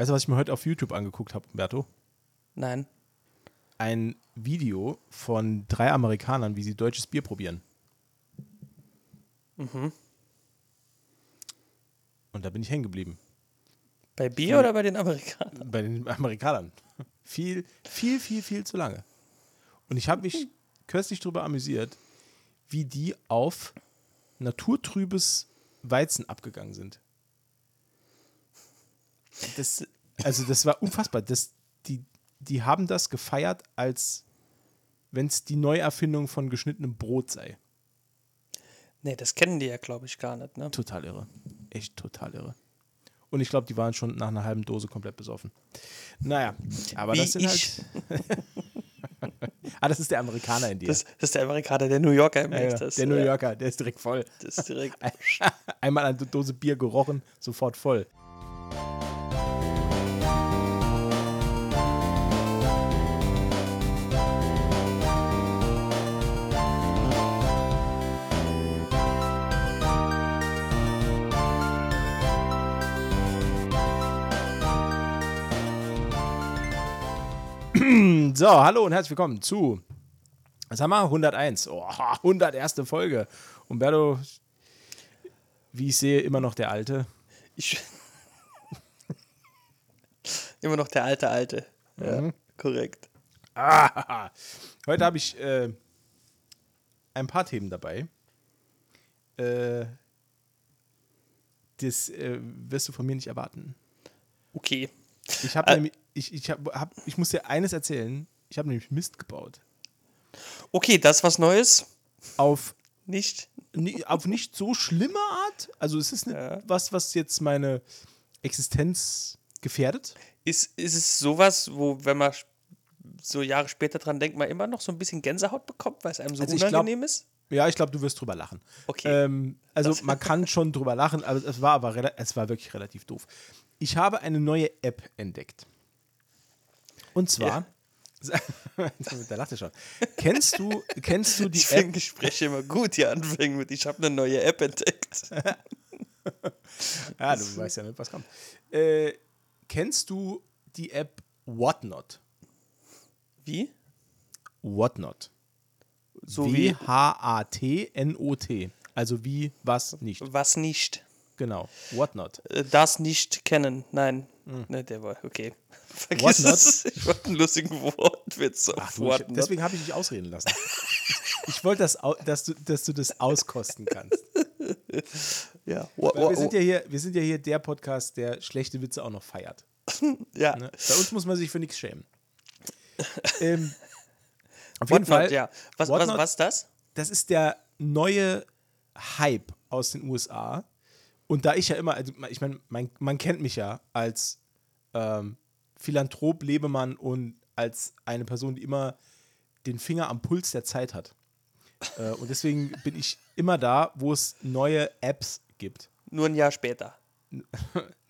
Weißt du, was ich mir heute auf YouTube angeguckt habe, Umberto? Nein. Ein Video von drei Amerikanern, wie sie deutsches Bier probieren. Mhm. Und da bin ich hängen geblieben. Bei Bier oder bei den Amerikanern? Bei den Amerikanern. Viel, viel, viel, viel zu lange. Und ich habe mich kürzlich darüber amüsiert, wie die auf naturtrübes Weizen abgegangen sind. Das, also das war unfassbar. Das, die, die haben das gefeiert, als wenn es die Neuerfindung von geschnittenem Brot sei. Nee, das kennen die ja, glaube ich, gar nicht. Ne? Total irre. Echt total irre. Und ich glaube, die waren schon nach einer halben Dose komplett besoffen. Naja, aber Wie das sind ich. halt. ah, das ist der Amerikaner in dir. Das, das ist der Amerikaner, der New Yorker im ja, ja, der New äh, Yorker, der ist direkt voll. Das ist direkt. Einmal eine Dose Bier gerochen, sofort voll. So, hallo und herzlich willkommen zu, was haben wir? 101. Oh, 101. Folge. Umberto, wie ich sehe, immer noch der Alte. Ich, immer noch der alte Alte. Ja, Mhm. korrekt. Ah, heute habe ich äh, ein paar Themen dabei. Äh, das äh, wirst du von mir nicht erwarten. Okay. Ich habe Äh. ich, ich, hab, hab, ich muss dir eines erzählen. Ich habe nämlich Mist gebaut. Okay, das ist was Neues. Auf, Nicht? ni- auf nicht so schlimme Art. Also es ist nicht Ja. was, was jetzt meine Existenz gefährdet. Ist, ist es sowas, wo, wenn man so Jahre später dran denkt, man immer noch so ein bisschen Gänsehaut bekommt, weil es einem so Also ich glaub- unangenehm ist? Ja, ich glaube, du wirst drüber lachen. Okay. Ähm, also Das- man kann schon drüber lachen, aber es war aber es war wirklich relativ doof. Ich habe eine neue App entdeckt. Und zwar, da lacht er schon. Kennst du, kennst du die ich App? Gespräche immer gut, die anfangen mit, ich habe eine neue App entdeckt. Ja, du weißt ja nicht, was kommt. Äh, kennst du die App Whatnot? Wie? Whatnot. So W-H-A-T-N-O-T. Also wie was nicht. was nicht. Genau. Whatnot. Äh, Das nicht kennen. Nein. Ne, der war okay. Vergiss Hm. What not? es. Ich wollte einen lustigen Wortwitz auf Ach, du, deswegen habe ich dich ausreden lassen. Ich wollte, das, dass, du, dass du das auskosten kannst. Ja. Weil wir, sind ja hier, wir sind ja hier der Podcast, der schlechte Witze auch noch feiert. ja. Ne? Bei uns muss man sich für nichts schämen. ähm, auf jeden Fall, ja. Was, What was, was ist das? das ist der neue Hype aus den USA. Und da ich ja immer, also ich meine, man, man kennt mich ja als ähm, Philanthrop, Lebemann und als eine Person, die immer den Finger am Puls der Zeit hat. Äh, und deswegen bin ich immer da, wo es neue Apps gibt. Nur ein Jahr später.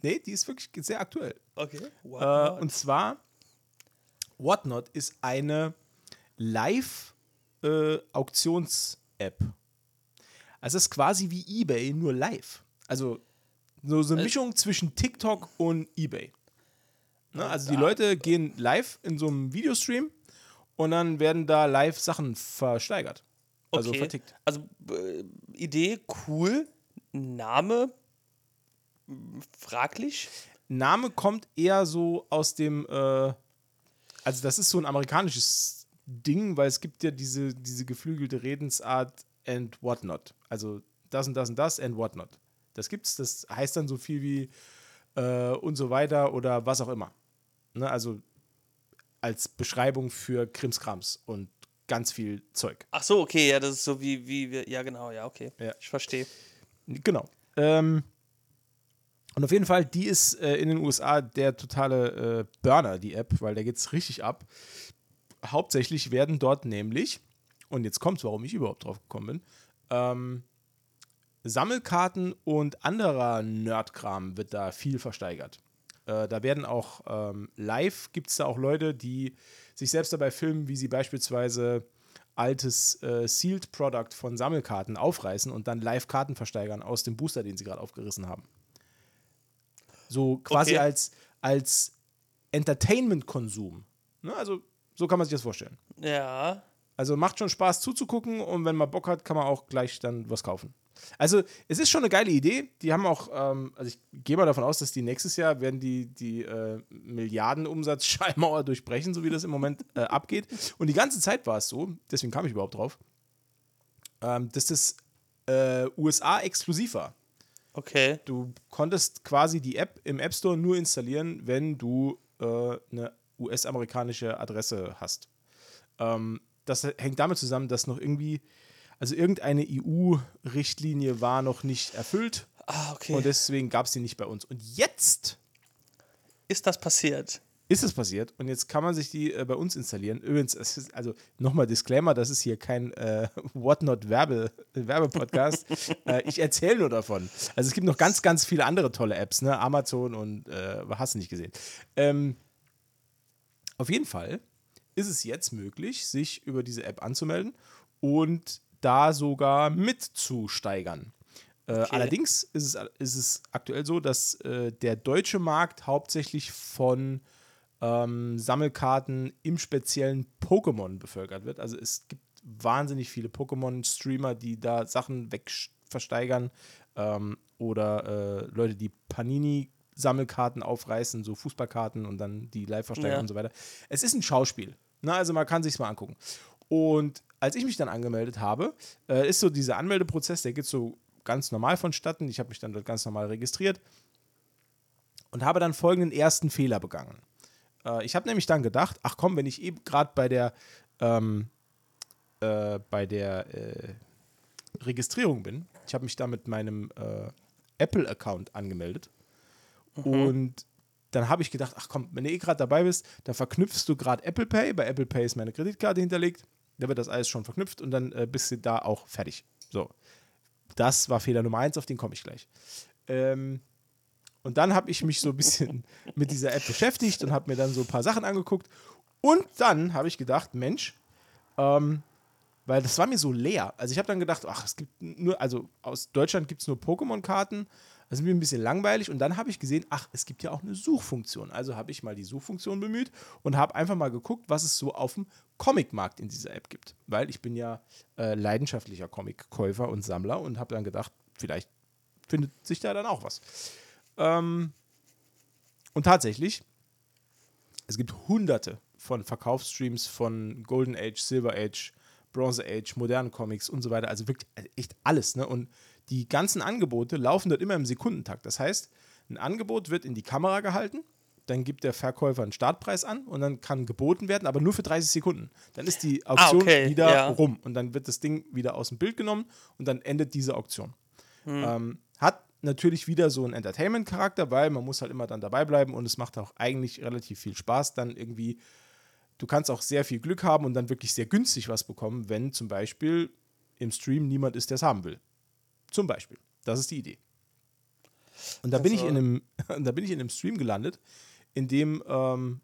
Nee, die ist wirklich sehr aktuell. Okay. Äh, und zwar, Whatnot ist eine Live-Auktions-App. also es ist quasi wie eBay, nur live. Also so, so eine Äh. Mischung zwischen TikTok und eBay. Ne? Also die Ah. Leute gehen live in so einem Videostream und dann werden da live Sachen versteigert. Also okay. vertickt. Also äh, Idee cool. Name fraglich. Name kommt eher so aus dem, äh, also das ist so ein amerikanisches Ding, weil es gibt ja diese, diese geflügelte Redensart and whatnot. Also das und das und das and whatnot. Das gibt's, das heißt dann so viel wie äh, und so weiter oder was auch immer. Ne? Also als Beschreibung für Krimskrams und ganz viel Zeug. Ach so, okay, ja, das ist so wie, wie wir. Ja, genau, ja, okay. Ja. Ich verstehe. Genau. Ähm, und auf jeden Fall, die ist äh, in den USA der totale äh, Burner, die App, weil da geht es richtig ab. Hauptsächlich werden dort nämlich, und jetzt kommt warum ich überhaupt drauf gekommen bin, ähm, Sammelkarten und anderer Nerdkram wird da viel versteigert. Äh, da werden auch ähm, live, gibt es da auch Leute, die sich selbst dabei filmen, wie sie beispielsweise altes äh, Sealed Product von Sammelkarten aufreißen und dann live Karten versteigern aus dem Booster, den sie gerade aufgerissen haben. So quasi Okay. als, als Entertainment-Konsum. Ne? Also so kann man sich das vorstellen. Ja. Also macht schon Spaß zuzugucken und wenn man Bock hat, kann man auch gleich dann was kaufen. Also es ist schon eine geile Idee. Die haben auch, ähm, also ich gehe mal davon aus, dass die nächstes Jahr werden die, die äh, Milliardenumsatz-Schallmauer durchbrechen, so wie das im Moment äh, abgeht. Und die ganze Zeit war es so, deswegen kam ich überhaupt drauf, ähm, dass das äh, USA exklusiv war. Okay. Du konntest quasi die App im App Store nur installieren, wenn du äh, eine US-amerikanische Adresse hast. Ähm, das hängt damit zusammen, dass noch irgendwie, also irgendeine EU-Richtlinie war noch nicht erfüllt Ah, okay. und deswegen gab es die nicht bei uns. Und jetzt ist das passiert? ist es passiert und jetzt kann man sich die äh, bei uns installieren. Übrigens, es ist, also nochmal Disclaimer, das ist hier kein äh, Whatnot-Werbe, Werbepodcast. äh, ich erzähle nur davon. Also es gibt noch ganz, ganz viele andere tolle Apps, ne? Amazon und äh, hast du nicht gesehen. Ähm, auf jeden Fall ist es jetzt möglich, sich über diese App anzumelden und da sogar mitzusteigern. Äh, Okay. Allerdings ist es, ist es aktuell so, dass äh, der deutsche Markt hauptsächlich von ähm, Sammelkarten im speziellen Pokémon bevölkert wird. Also es gibt wahnsinnig viele Pokémon-Streamer, die da Sachen wegversteigern ähm, oder äh, Leute, die Panini-Sammelkarten aufreißen, so Fußballkarten und dann die live versteigern Ja. und so weiter. Es ist ein Schauspiel. Na, also man kann sich mal angucken. Und als ich mich dann angemeldet habe, äh, ist so dieser Anmeldeprozess, der geht so ganz normal vonstatten. Ich habe mich dann dort ganz normal registriert und habe dann folgenden ersten Fehler begangen. Äh, ich habe nämlich dann gedacht, ach komm, wenn ich eben gerade bei der ähm, äh, bei der äh, Registrierung bin, ich habe mich da mit meinem äh, Apple-Account angemeldet und dann habe ich gedacht, ach komm, wenn du eh gerade dabei bist, dann verknüpfst du gerade Apple Pay. Bei Apple Pay ist meine Kreditkarte hinterlegt. Da wird das alles schon verknüpft und dann äh, bist du da auch fertig. So. Das war Fehler Nummer eins, auf den komme ich gleich. Ähm, und dann habe ich mich so ein bisschen mit dieser App beschäftigt und habe mir dann so ein paar Sachen angeguckt. Und dann habe ich gedacht, Mensch, ähm, weil das war mir so leer. Also ich habe dann gedacht, ach, es gibt nur, also aus Deutschland gibt es nur Pokémon-Karten. Das ist mir ein bisschen langweilig. Und dann habe ich gesehen, ach, es gibt ja auch eine Suchfunktion. Also habe ich mal die Suchfunktion bemüht und habe einfach mal geguckt, was es so auf dem Comicmarkt in dieser App gibt. Weil ich bin ja äh, leidenschaftlicher Comic-Käufer und Sammler und habe dann gedacht, vielleicht findet sich da dann auch was. Ähm, und tatsächlich, es gibt hunderte von Verkaufsstreams von Golden Age, Silver Age, Bronze Age, modernen Comics und so weiter. Also wirklich äh, echt alles. Ne? Und die ganzen Angebote laufen dort immer im Sekundentakt. Das heißt, ein Angebot wird in die Kamera gehalten, dann gibt der Verkäufer einen Startpreis an und dann kann geboten werden, aber nur für 30 Sekunden. Dann ist die Auktion okay, wieder ja. rum und dann wird das Ding wieder aus dem Bild genommen und dann endet diese Auktion. Ähm, hat natürlich wieder so einen Entertainment-Charakter, weil man muss halt immer dann dabei bleiben und es macht auch eigentlich relativ viel Spaß, dann irgendwie du kannst auch sehr viel Glück haben und dann wirklich sehr günstig was bekommen, wenn zum Beispiel im Stream niemand ist, der es haben will. Zum Beispiel. Das ist die Idee. Und da bin ich in einem, da bin ich in einem Stream gelandet, in dem ähm,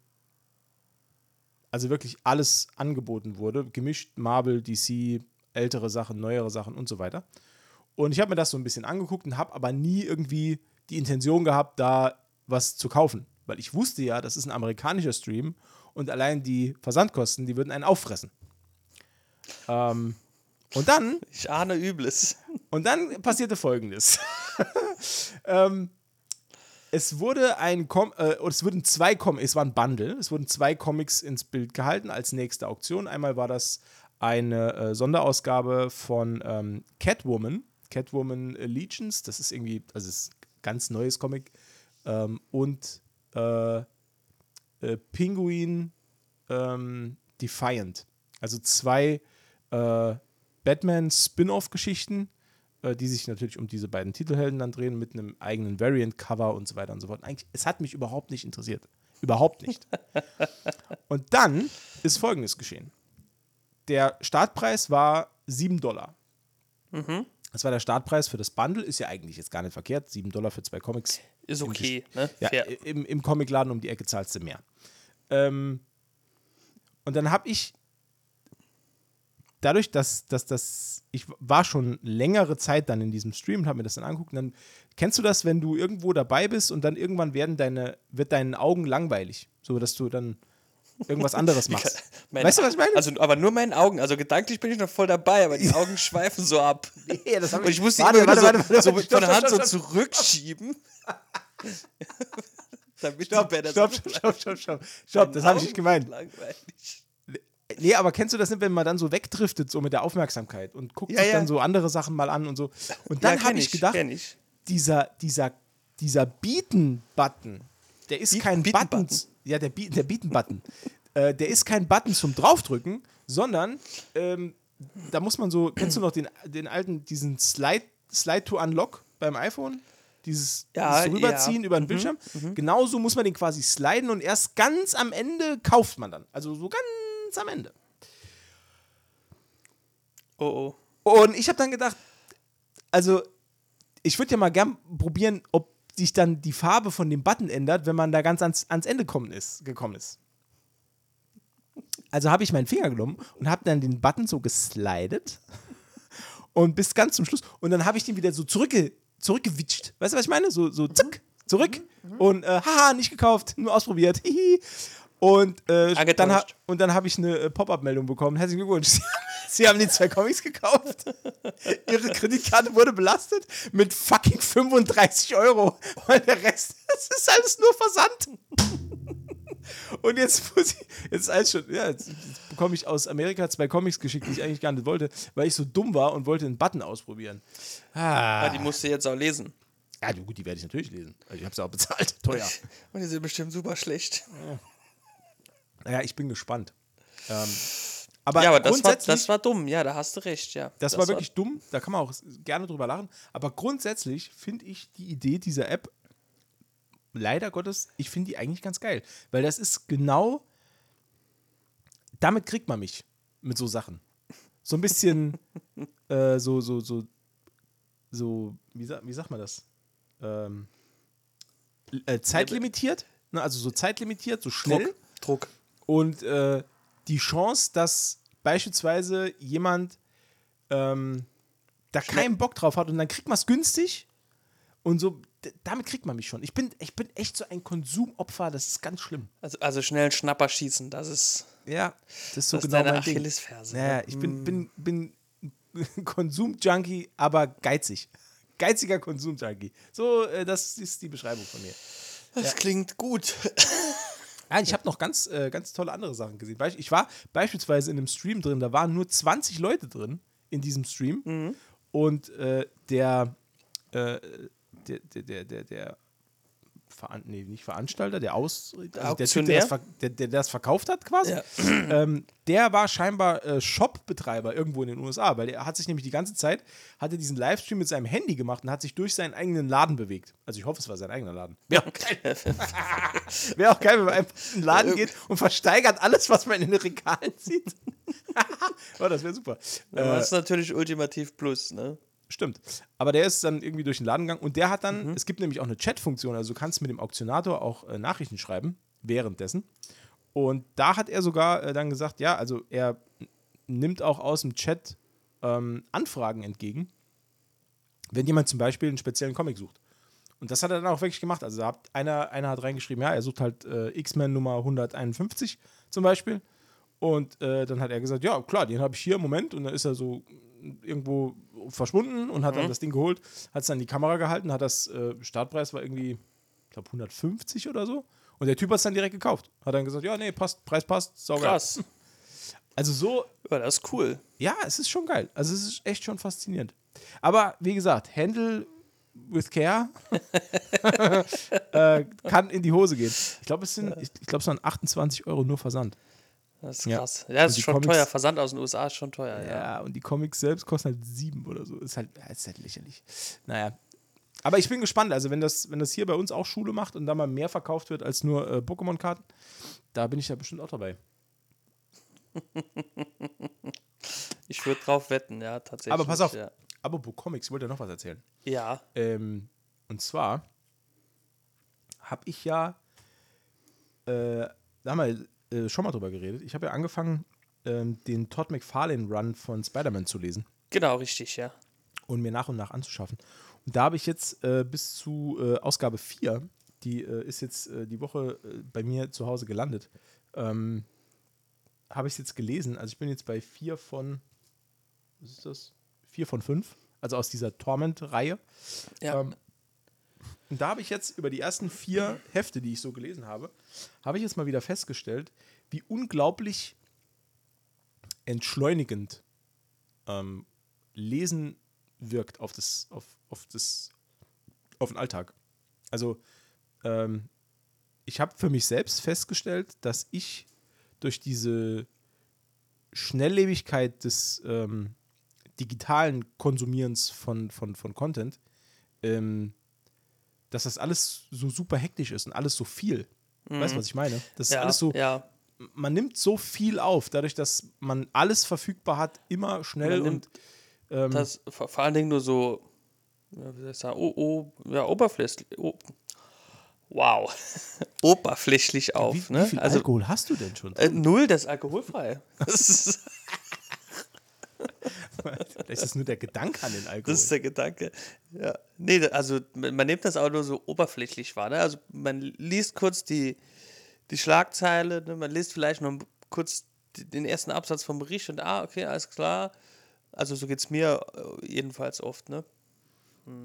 also wirklich alles angeboten wurde, gemischt Marvel, DC, ältere Sachen, neuere Sachen und so weiter. Und ich habe mir das so ein bisschen angeguckt und habe aber nie irgendwie die Intention gehabt, da was zu kaufen. Weil ich wusste ja, das ist ein amerikanischer Stream und allein die Versandkosten, die würden einen auffressen. Ähm, und dann Ich ahne Übles. Und dann passierte folgendes. ähm, es wurde ein Com äh, es wurden zwei Com es war Bundle, es wurden zwei Comics ins Bild gehalten als nächste Auktion. Einmal war das eine äh, Sonderausgabe von ähm, Catwoman, Catwoman Allegiance, das ist irgendwie, also ist ein ganz neues Comic. Ähm, und äh, äh, Penguin ähm, Defiant. Also zwei äh, Batman-Spin-off-Geschichten, äh, die sich natürlich um diese beiden Titelhelden dann drehen, mit einem eigenen Variant-Cover und so weiter und so fort. Eigentlich, es hat mich überhaupt nicht interessiert. Überhaupt nicht. und dann ist Folgendes geschehen. Der Startpreis war 7 Dollar. Das war der Startpreis für das Bundle, ist ja eigentlich jetzt gar nicht verkehrt. 7 Dollar für zwei Comics. Ist okay, ne? Ja, Fair. im, im Comicladen um die Ecke zahlst du mehr. Ähm, und dann habe ich dadurch, dass, dass das, ich war schon längere Zeit dann in diesem Stream und habe mir das dann angeguckt. Und dann kennst du das, wenn du irgendwo dabei bist und dann irgendwann werden deine, wird deinen Augen langweilig, so dass du dann irgendwas anderes machst. Meine- weißt du, was ich meine? Also, aber nur meinen Augen. Also gedanklich bin ich noch voll dabei, aber die Augen schweifen so ab. Nee, das hab Und ich musste Warte, immer warte, so, warte, so warte, von der Hand so stopp, stopp. zurückschieben. Damit Stopp, die stopp, so stopp, stopp, stopp, stopp, stopp, das habe ich nicht gemeint. Langweilig. Nee, aber kennst du das nicht, wenn man dann so wegdriftet, so mit der Aufmerksamkeit und guckt Ja, sich ja. dann so andere Sachen mal an und so. Und dann Ja, habe ich gedacht, ich. dieser, dieser, dieser Beaten-Button, der ist Beat- kein Beaten-Button? Button. Ja, der, Be der Beaten-Button. äh, der ist kein Button zum Draufdrücken, sondern ähm, da muss man so, kennst du noch den, den alten, diesen Slide, Slide to Unlock beim iPhone? Dieses, Ja, dieses Rüberziehen ja. Mhm, über den Bildschirm. Genauso muss man den quasi sliden und erst ganz am Ende kauft man dann. Also so ganz am Ende. Oh, oh. Und ich habe dann gedacht, also ich würde ja mal gern probieren, ob sich dann die Farbe von dem Button ändert, wenn man da ganz ans, ans Ende kommen ist, gekommen ist. Also habe ich meinen Finger genommen und habe dann den Button so geslidet und bis ganz zum Schluss. Und dann habe ich den wieder so zurückge zurückgewitscht. Weißt du, was ich meine? So, so zack, zurück. Und äh, haha, nicht gekauft, nur ausprobiert. Hihi. Und, äh, dann, ha und dann habe ich eine äh, Pop-Up-Meldung bekommen. Herzlichen Glückwunsch. Sie haben die zwei Comics gekauft. Ihre Kreditkarte wurde belastet mit fucking 35 Euro. Und der Rest, das ist alles nur Versand. Und jetzt muss ich, jetzt alles schon, ja, jetzt, jetzt bekomme ich aus Amerika zwei Comics geschickt, die ich eigentlich gar nicht wollte, weil ich so dumm war und wollte einen Button ausprobieren. Ah, Ah. die musst du jetzt auch lesen. Ja, gut, die werde ich natürlich lesen. Also ich habe sie auch bezahlt. Teuer. Und die sind bestimmt super schlecht. Naja, ich bin gespannt. Ähm, aber, ja, aber das war, das war dumm. Ja, da hast du recht, ja. das, war wirklich dumm. Da kann man auch gerne drüber lachen. Aber grundsätzlich finde ich die Idee dieser App, leider Gottes, ich finde die eigentlich ganz geil. Weil das ist genau, damit kriegt man mich mit so Sachen. So ein bisschen, äh, so, so, so, so, wie, sa wie sagt man das? Ähm, äh, zeitlimitiert. Ne, also so zeitlimitiert, so schnell. Druck. Druck. Und äh, die Chance, dass beispielsweise jemand ähm, da keinen Bock drauf hat und dann kriegt man es günstig und so, damit kriegt man mich schon. Ich bin, ich bin echt so ein Konsumopfer, das ist ganz schlimm. Also, also schnell Schnapper schießen, das ist, Ja, das ist so das ist genau deine mein Ding. Achillesferse. Naja, ne? ich bin, bin, bin Konsum-Junkie, aber geizig. Geiziger Konsum-Junkie. So, äh, das ist die Beschreibung von mir. Das klingt gut. Ja, ich habe noch ganz, äh, ganz tolle andere Sachen gesehen. Ich war beispielsweise in einem Stream drin, da waren nur 20 Leute drin in diesem Stream. Und äh, der, äh, der, der, der, der, der Veran nee, nicht Veranstalter, der Aus, also der Typ, der das, der, der das verkauft hat quasi, Ja. ähm, der war scheinbar äh, Shop-Betreiber irgendwo in den USA, weil er hat sich nämlich die ganze Zeit, hatte diesen Livestream mit seinem Handy gemacht und hat sich durch seinen eigenen Laden bewegt. Also ich hoffe, es war sein eigener Laden. Wäre auch geil. Wäre auch geil, wenn man einfach in den Laden geht und versteigert alles, was man in den Regalen sieht. oh, das wäre super. Aber Äh, das ist natürlich ultimativ plus, ne? Stimmt. Aber der ist dann irgendwie durch den Laden gegangen und der hat dann, Mhm. es gibt nämlich auch eine Chat-Funktion, also du kannst mit dem Auktionator auch äh, Nachrichten schreiben, währenddessen. Und da hat er sogar äh, dann gesagt, ja, also er nimmt auch aus dem Chat ähm, Anfragen entgegen, wenn jemand zum Beispiel einen speziellen Comic sucht. Und das hat er dann auch wirklich gemacht. Also hat einer, einer hat reingeschrieben, ja, er sucht halt äh, X-Men Nummer 151 zum Beispiel. Und äh, dann hat er gesagt, ja, klar, den habe ich hier im Moment. Und dann ist er so irgendwo verschwunden und hat dann das Ding geholt, hat es dann in die Kamera gehalten, hat das äh, Startpreis war irgendwie, ich glaube, 150 oder so. Und der Typ hat es dann direkt gekauft. Hat dann gesagt, ja, nee, passt, Preis passt, sauber. Krass. Also so, Ja, das ist cool. ja, es ist schon geil. Also es ist echt schon faszinierend. Aber wie gesagt, Handle with care äh, kann in die Hose gehen. Ich glaube, es sind, ich, ich glaube, es waren 28 Euro nur Versand. Das ist Ja. krass. Ja, das ist schon Comics- teuer. Versand aus den USA ist schon teuer, Ja, ja. und die Comics selbst kosten halt sieben oder so. Ist halt, ist halt lächerlich. Naja. Aber ich bin gespannt. Also, wenn das, wenn das hier bei uns auch Schule macht und da mal mehr verkauft wird als nur äh, Pokémon-Karten, da bin ich ja bestimmt auch dabei. Ich würde drauf wetten, ja, tatsächlich. Aber pass auf. Ja. Apropos Comics, ich wollte ja noch was erzählen. ja. Ähm, und zwar habe ich ja, äh, haben wir äh, schon mal drüber geredet. Ich habe ja angefangen, ähm, den Todd McFarlane Run von Spider-Man zu lesen. Genau, richtig, ja. Und mir nach und nach anzuschaffen. Und da habe ich jetzt äh, bis zu äh, Ausgabe 4, die äh, ist jetzt äh, die Woche bei mir zu Hause gelandet, ähm, habe ich es jetzt gelesen. Also ich bin jetzt bei 4 von, was ist das? 4 von 5, also aus dieser Torment-Reihe. Ja. Ähm, und da habe ich jetzt über die ersten vier Hefte, die ich so gelesen habe, habe ich jetzt mal wieder festgestellt, wie unglaublich entschleunigend ähm, Lesen wirkt auf das, auf, auf das, auf den Alltag. Also ähm, ich habe für mich selbst festgestellt, dass ich durch diese Schnelllebigkeit des ähm, digitalen Konsumierens von, von, von Content, ähm, dass das alles so super hektisch ist und alles so viel. Weißt du, was ich meine? Das ist ja, alles so, ja. man nimmt so viel auf, dadurch, dass man alles verfügbar hat, immer schnell und ähm, Das vor, allen Dingen nur so, ja, wie soll ich sagen, oh, oh, ja, oberflächlich. Oh, wow. Oberflächlich auf. wie, ne? wie viel also Alkohol hast du denn schon? äh, null, das ist alkoholfrei. Das ist, Vielleicht ist das nur der Gedanke an den Alkohol. das ist der Gedanke. Ja. Nee, also man nimmt das auch nur so oberflächlich wahr. Ne? Also man liest kurz die, die Schlagzeile, ne? man liest vielleicht noch kurz den ersten Absatz vom Bericht und ah, okay, alles klar. Also so geht es mir äh, jedenfalls oft, ne?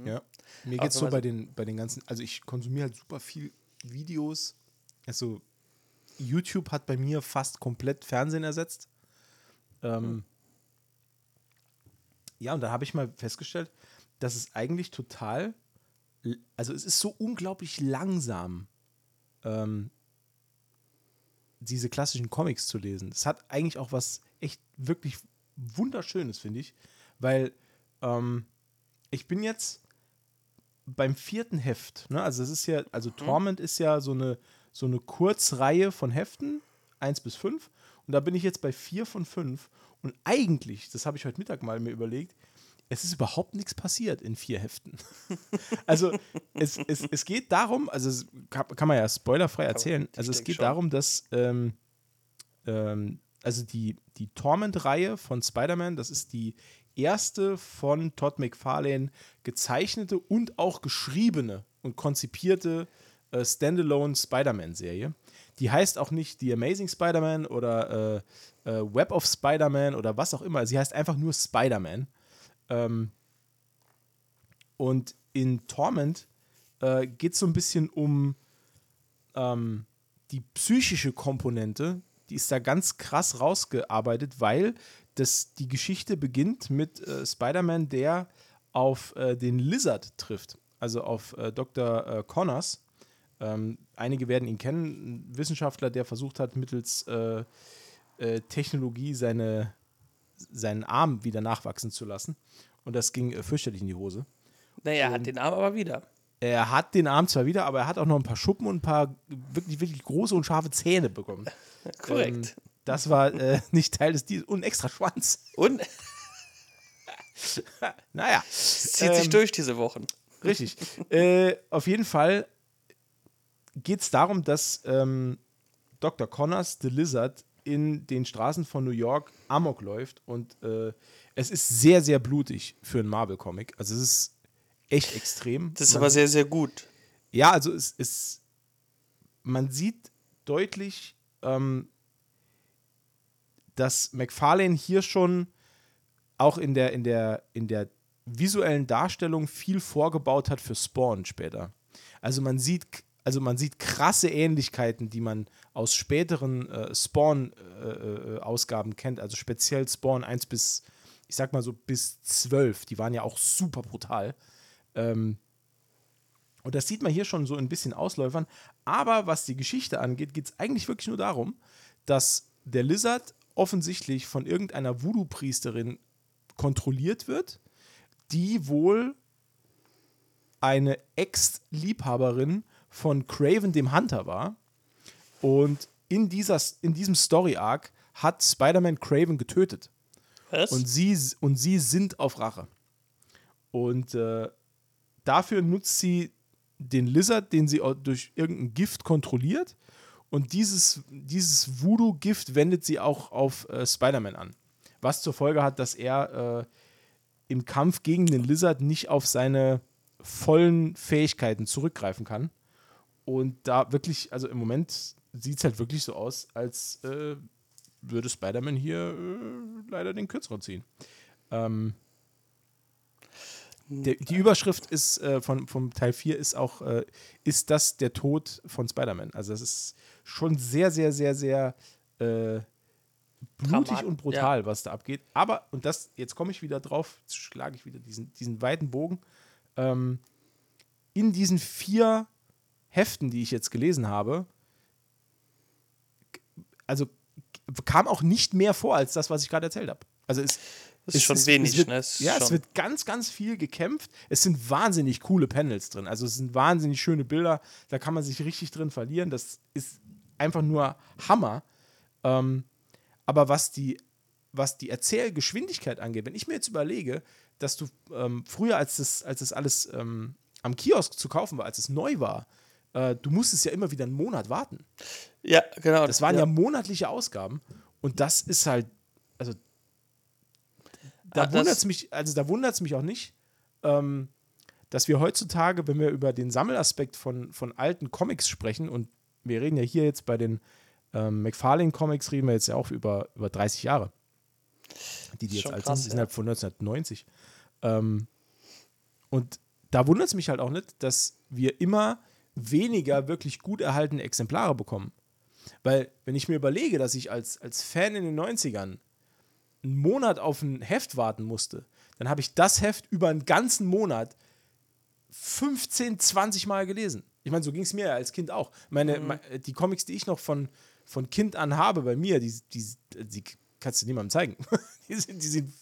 Ja. Mir geht es so bei den, bei den ganzen, also ich konsumiere halt super viel Videos. Also YouTube hat bei mir fast komplett Fernsehen ersetzt. Ähm, Ja, und da habe ich mal festgestellt, dass es eigentlich total, also es ist so unglaublich langsam, ähm, diese klassischen Comics zu lesen. Es hat eigentlich auch was echt wirklich wunderschönes, finde ich, weil ähm, ich bin jetzt beim vierten Heft, ne? Also es ist ja, also Torment ist ja so eine, so eine Kurzreihe von Heften, 1 bis 5. Und da bin ich jetzt bei 4 von 5. Und eigentlich, das habe ich heute Mittag mal mir überlegt, es ist überhaupt nichts passiert in vier Heften. also es, es, es geht darum, also kann, kann man ja spoilerfrei erzählen, also es geht schon. darum, dass ähm, ähm, also die, die Torment-Reihe von Spider-Man, das ist die erste von Todd McFarlane gezeichnete und auch geschriebene und konzipierte äh, Standalone Spider-Man-Serie. Die heißt auch nicht The Amazing Spider-Man oder äh, äh, Web of Spider-Man oder was auch immer. Sie heißt einfach nur Spider-Man. Ähm, und in Torment äh, geht es so ein bisschen um ähm, die psychische Komponente, die ist da ganz krass rausgearbeitet, weil das, die Geschichte beginnt mit äh, Spider-Man, der auf äh, den Lizard trifft, also auf äh, Dr. Äh, Connors. Ähm, einige werden ihn kennen, ein Wissenschaftler, der versucht hat, mittels äh, äh, Technologie seine, seinen Arm wieder nachwachsen zu lassen. Und das ging äh, fürchterlich in die Hose. Naja, er hat den Arm aber wieder. Er hat den Arm zwar wieder, aber er hat auch noch ein paar Schuppen und ein paar wirklich, wirklich große und scharfe Zähne bekommen. Korrekt. Ähm, das war äh, nicht Teil des Deals. Und ein extra Schwanz. Und Naja. zieht sich Ähm, durch diese Wochen. Richtig. äh, auf jeden Fall geht es darum, dass ähm, Dr. Connors, The Lizard, in den Straßen von New York Amok läuft und äh, es ist sehr, sehr blutig für einen Marvel-Comic. Also es ist echt extrem. Das ist Man aber sehr, sehr gut. Ja, also es ist, man sieht deutlich, ähm, dass McFarlane hier schon auch in der, in der, in der visuellen Darstellung viel vorgebaut hat für Spawn später. Also man sieht, also man sieht krasse Ähnlichkeiten, die man aus späteren äh, Spawn-Ausgaben kennt, also speziell Spawn 1 bis, ich sag mal so bis 12, die waren ja auch super brutal. Ähm, und das sieht man hier schon so ein bisschen Ausläufern. Aber was die Geschichte angeht, geht es eigentlich wirklich nur darum, dass der Lizard offensichtlich von irgendeiner Voodoo-Priesterin kontrolliert wird, die wohl eine Ex-Liebhaberin von Craven dem Hunter war. Und in, dieser, in diesem Story-Arc hat Spider-Man Craven getötet. Was? Und sie, und sie sind auf Rache. Und äh, dafür nutzt sie den Lizard, den sie durch irgendein Gift kontrolliert, Und dieses, dieses Voodoo-Gift wendet sie auch auf äh, Spider-Man an. Was zur Folge hat, dass er äh, im Kampf gegen den Lizard nicht auf seine vollen Fähigkeiten zurückgreifen kann. Und da wirklich, also im Moment sieht es halt wirklich so aus, als äh, würde Spider-Man hier äh, leider den kürzeren ziehen. Ähm, der, die Überschrift ist äh, von, vom Teil 4 ist auch, äh, ist das der Tod von Spider-Man? Also das ist schon sehr, sehr, sehr, sehr äh, blutig Dramat, und brutal, was da abgeht. Aber, und das, jetzt komme ich wieder drauf, jetzt schlage ich wieder diesen, diesen weiten Bogen. Ähm, in diesen vier Heften, die ich jetzt gelesen habe, also kam auch nicht mehr vor als das, was ich gerade erzählt habe. Also es, Das ist es- schon es- wenig, es wird, ne? Es ja, es wird ganz, ganz viel gekämpft. Es sind wahnsinnig coole Panels drin. Also es sind wahnsinnig schöne Bilder. Da kann man sich richtig drin verlieren. Das ist einfach nur Hammer. Ähm, aber was die, was die Erzählgeschwindigkeit angeht, wenn ich mir jetzt überlege, dass du ähm, früher, als das, als das alles ähm, am Kiosk zu kaufen war, als es neu war, äh, du musstest ja immer wieder einen Monat warten. Ja, genau. Das waren ja, monatliche Ausgaben und das ist halt, also da Ah, wundert es mich, also da wundert es mich auch nicht, ähm, dass wir heutzutage, wenn wir über den Sammelaspekt von, von alten Comics sprechen, und wir reden ja hier jetzt bei den ähm, McFarlane-Comics, reden wir jetzt ja auch über, über 30 Jahre. Die, die jetzt alt krass, sind, die sind ja. halt von 1990. Ähm, und da wundert es mich halt auch nicht, dass wir immer weniger wirklich gut erhaltene Exemplare bekommen. Weil, wenn ich mir überlege, dass ich als, als Fan in den 90ern einen Monat auf ein Heft warten musste, dann habe ich das Heft über einen ganzen Monat 15, 20 Mal gelesen. Ich meine, so ging es mir ja als Kind auch. Meine, Mhm. die Comics, die ich noch von, von Kind an habe bei mir, die, die, die kannst du niemandem zeigen. die sind, die sehen,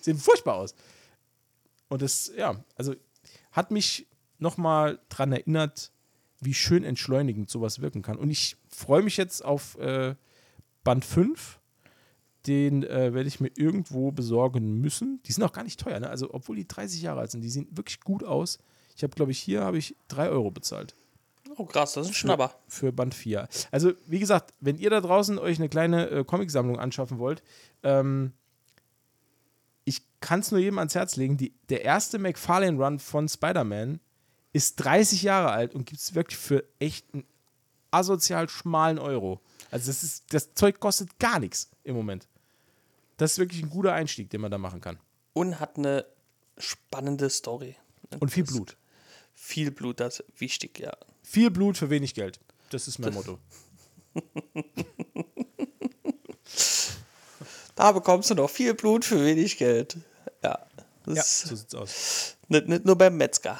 sehen furchtbar aus. Und das, ja, also hat mich nochmal dran erinnert, wie schön entschleunigend sowas wirken kann. Und ich freue mich jetzt auf äh, Band 5. Den äh, werde ich mir irgendwo besorgen müssen. Die sind auch gar nicht teuer, ne? Also, obwohl die 30 Jahre alt sind, die sehen wirklich gut aus. Ich habe, glaube ich, hier habe ich 3 Euro bezahlt Oh, krass, das ist ein Schnapper. für Band 4. Also, wie gesagt, wenn ihr da draußen euch eine kleine äh, Comicsammlung anschaffen wollt, ähm, ich kann es nur jedem ans Herz legen. Die, der erste McFarlane-Run von Spider-Man ist 30 Jahre alt und gibt es wirklich für echt einen asozial schmalen Euro. Also, das, ist, das Zeug kostet gar nichts im Moment. Das ist wirklich ein guter Einstieg, den man da machen kann. Und hat eine spannende Story. Und viel Das- Blut. Viel Blut, das ist wichtig, ja. Viel Blut für wenig Geld. Das ist mein Motto. Da bekommst du noch viel Blut für wenig Geld. Ja. Das Ja, so sieht's aus. nicht, nicht nur beim Metzger.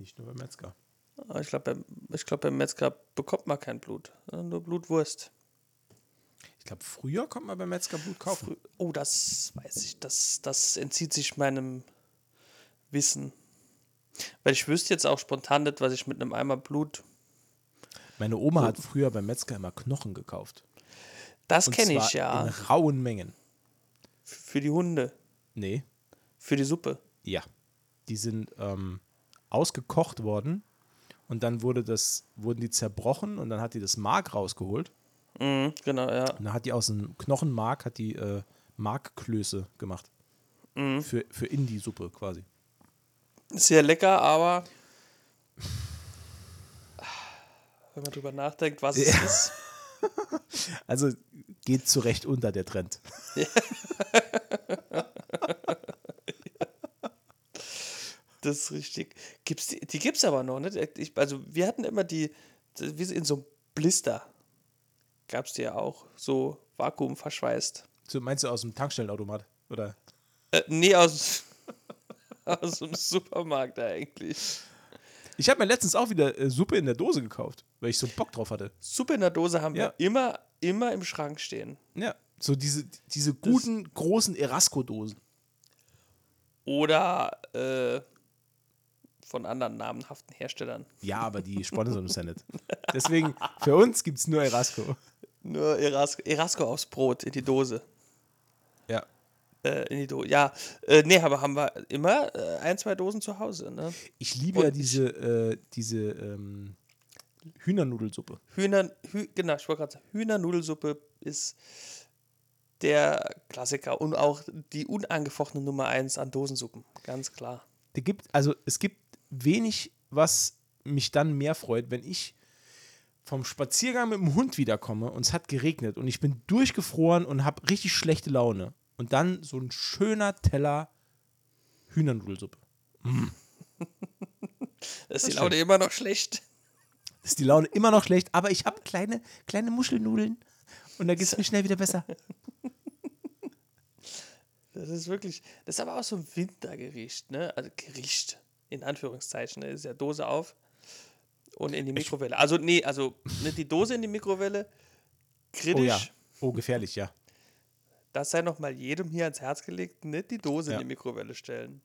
Nicht nur beim Metzger. Aber Ich glaube, ich glaub, beim Metzger bekommt man kein Blut. sondern Nur Blutwurst. Ich glaube, früher konnte man beim Metzger Blut kaufen. Oh, das weiß ich. Das, das entzieht sich meinem Wissen. Weil ich wüsste jetzt auch spontan nicht, was ich mit einem Eimer Blut. Meine Oma hat früher beim Metzger immer Knochen gekauft. Das kenne ich ja. In rauen Mengen. Für die Hunde. Nee, Für die Suppe. ja. Die sind ähm, ausgekocht worden und dann wurde das, wurden die zerbrochen und dann hat die das Mark rausgeholt. Mhm, genau, ja. Und dann hat die aus dem Knochenmark hat die äh, Markklöße gemacht. Mhm. Für, für in die Suppe quasi. Sehr lecker, aber wenn man drüber nachdenkt, was es Ja. ist. Also geht zu Recht unter der Trend. Das ist richtig. Gibt's die die gibt es aber noch, ne? Ich, also wir hatten immer die, wie so in so einem Blister. Gab es die ja auch, so vakuumverschweißt. So, meinst du aus dem Tankstellenautomat? Oder? Äh, nee, aus, aus dem Supermarkt eigentlich. Ich habe mir letztens auch wieder äh, Suppe in der Dose gekauft, weil ich so Bock drauf hatte. Suppe in der Dose haben Ja. wir immer, immer im Schrank stehen. Ja. So diese, diese guten, großen Erasco-Dosen. Oder äh, von anderen namenhaften Herstellern. Ja, aber die sponsern uns ja nicht. Deswegen, für uns gibt es nur Erasco. Nur Erasco, Erasco aufs Brot in die Dose. Ja. Äh, in die Dose. Ja, äh, nee, aber haben wir immer äh, ein, zwei Dosen zu Hause. Ne? Ich liebe Und ja diese, äh, diese ähm, Hühnernudelsuppe. Hühner, Hü, genau, ich wollte gerade sagen, Hühnernudelsuppe ist der Klassiker und auch die unangefochtene Nummer 1 an Dosensuppen, ganz klar. Der gibt, also es gibt wenig, was mich dann mehr freut, wenn ich vom Spaziergang mit dem Hund wiederkomme und es hat geregnet und ich bin durchgefroren und habe richtig schlechte Laune. Und dann so ein schöner Teller Hühnernudelsuppe. Das ist die Laune immer noch schlecht. Ist die Laune immer noch schlecht, aber ich habe kleine, kleine Muschelnudeln und da geht es mir schnell wieder besser. Das ist wirklich, das ist aber auch so ein Wintergericht, ne? Also Gericht, in Anführungszeichen, ne? ist ja Dose auf und in die Mikrowelle. Also, nee, also nicht die Dose in die Mikrowelle, kritisch. Oh ja. Oh, gefährlich, ja. Das sei nochmal jedem hier ans Herz gelegt, nicht die Dose Ja. in die Mikrowelle stellen.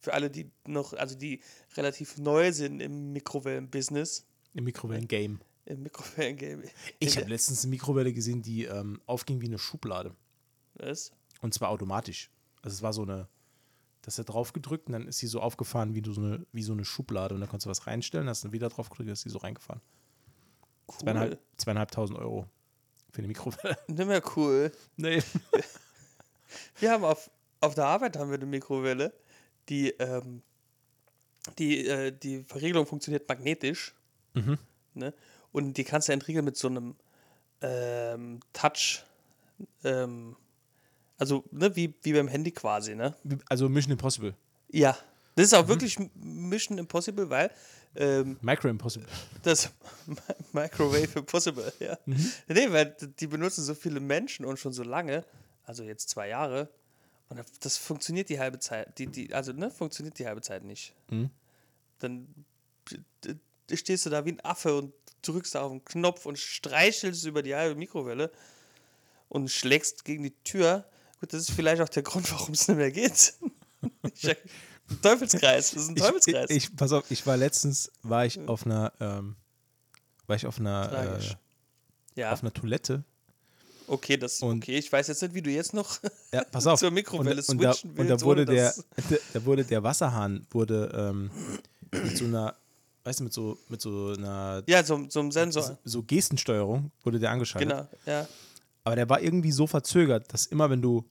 Für alle, die noch, also die relativ neu sind im Mikrowellen-Business, Im Mikrowellen-Game. im Mikrowellen-Game. Ich habe letztens eine Mikrowelle gesehen, die ähm, aufging wie eine Schublade. Das? Und zwar automatisch. Also es war so eine, das hat drauf gedrückt und dann ist sie so aufgefahren wie, so eine, wie so eine Schublade. Und dann konntest du was reinstellen, hast dann wieder drauf gedrückt, ist sie so reingefahren. Cool. Zweieinhalb, zweieinhalbtausend Euro für eine Mikrowelle. Nicht mehr cool. nee. Wir haben auf, auf der Arbeit haben wir eine Mikrowelle, die, ähm, die, äh, die Verriegelung funktioniert magnetisch. Mhm. Ne? Und die kannst du entriegeln mit so einem ähm, Touch, ähm, also ne, wie, wie beim Handy quasi, ne? Also Mission Impossible. Ja. Das ist auch Mhm. wirklich Mission Impossible, weil ähm, Micro Impossible. das Microwave Impossible, ja. Mhm. Nee, weil die benutzen so viele Menschen und schon so lange, also jetzt zwei Jahre, und das funktioniert die halbe Zeit, die, die, also ne, funktioniert die halbe Zeit nicht. Mhm. Dann stehst du da wie ein Affe und drückst da auf den Knopf und streichelst über die halbe Mikrowelle und schlägst gegen die Tür. Gut, das ist vielleicht auch der Grund, warum es nicht mehr geht. Ich, Teufelskreis, das ist ein Teufelskreis. Ich, ich, pass auf, ich war letztens, war ich auf einer, ähm, war ich auf einer, äh, ja, auf einer Toilette. okay, das und- okay. Ich weiß jetzt nicht, wie du jetzt noch Ja, pass auf. zur Mikrowelle und, und, da, switchen und da willst, wurde der, dass- da, wurde der Wasserhahn wurde ähm, mit so einer, weißt du, mit so mit so einer Ja, so, so ein Sensor. so Gestensteuerung wurde der angeschaltet. Genau, ja. Aber der war irgendwie so verzögert, dass immer wenn du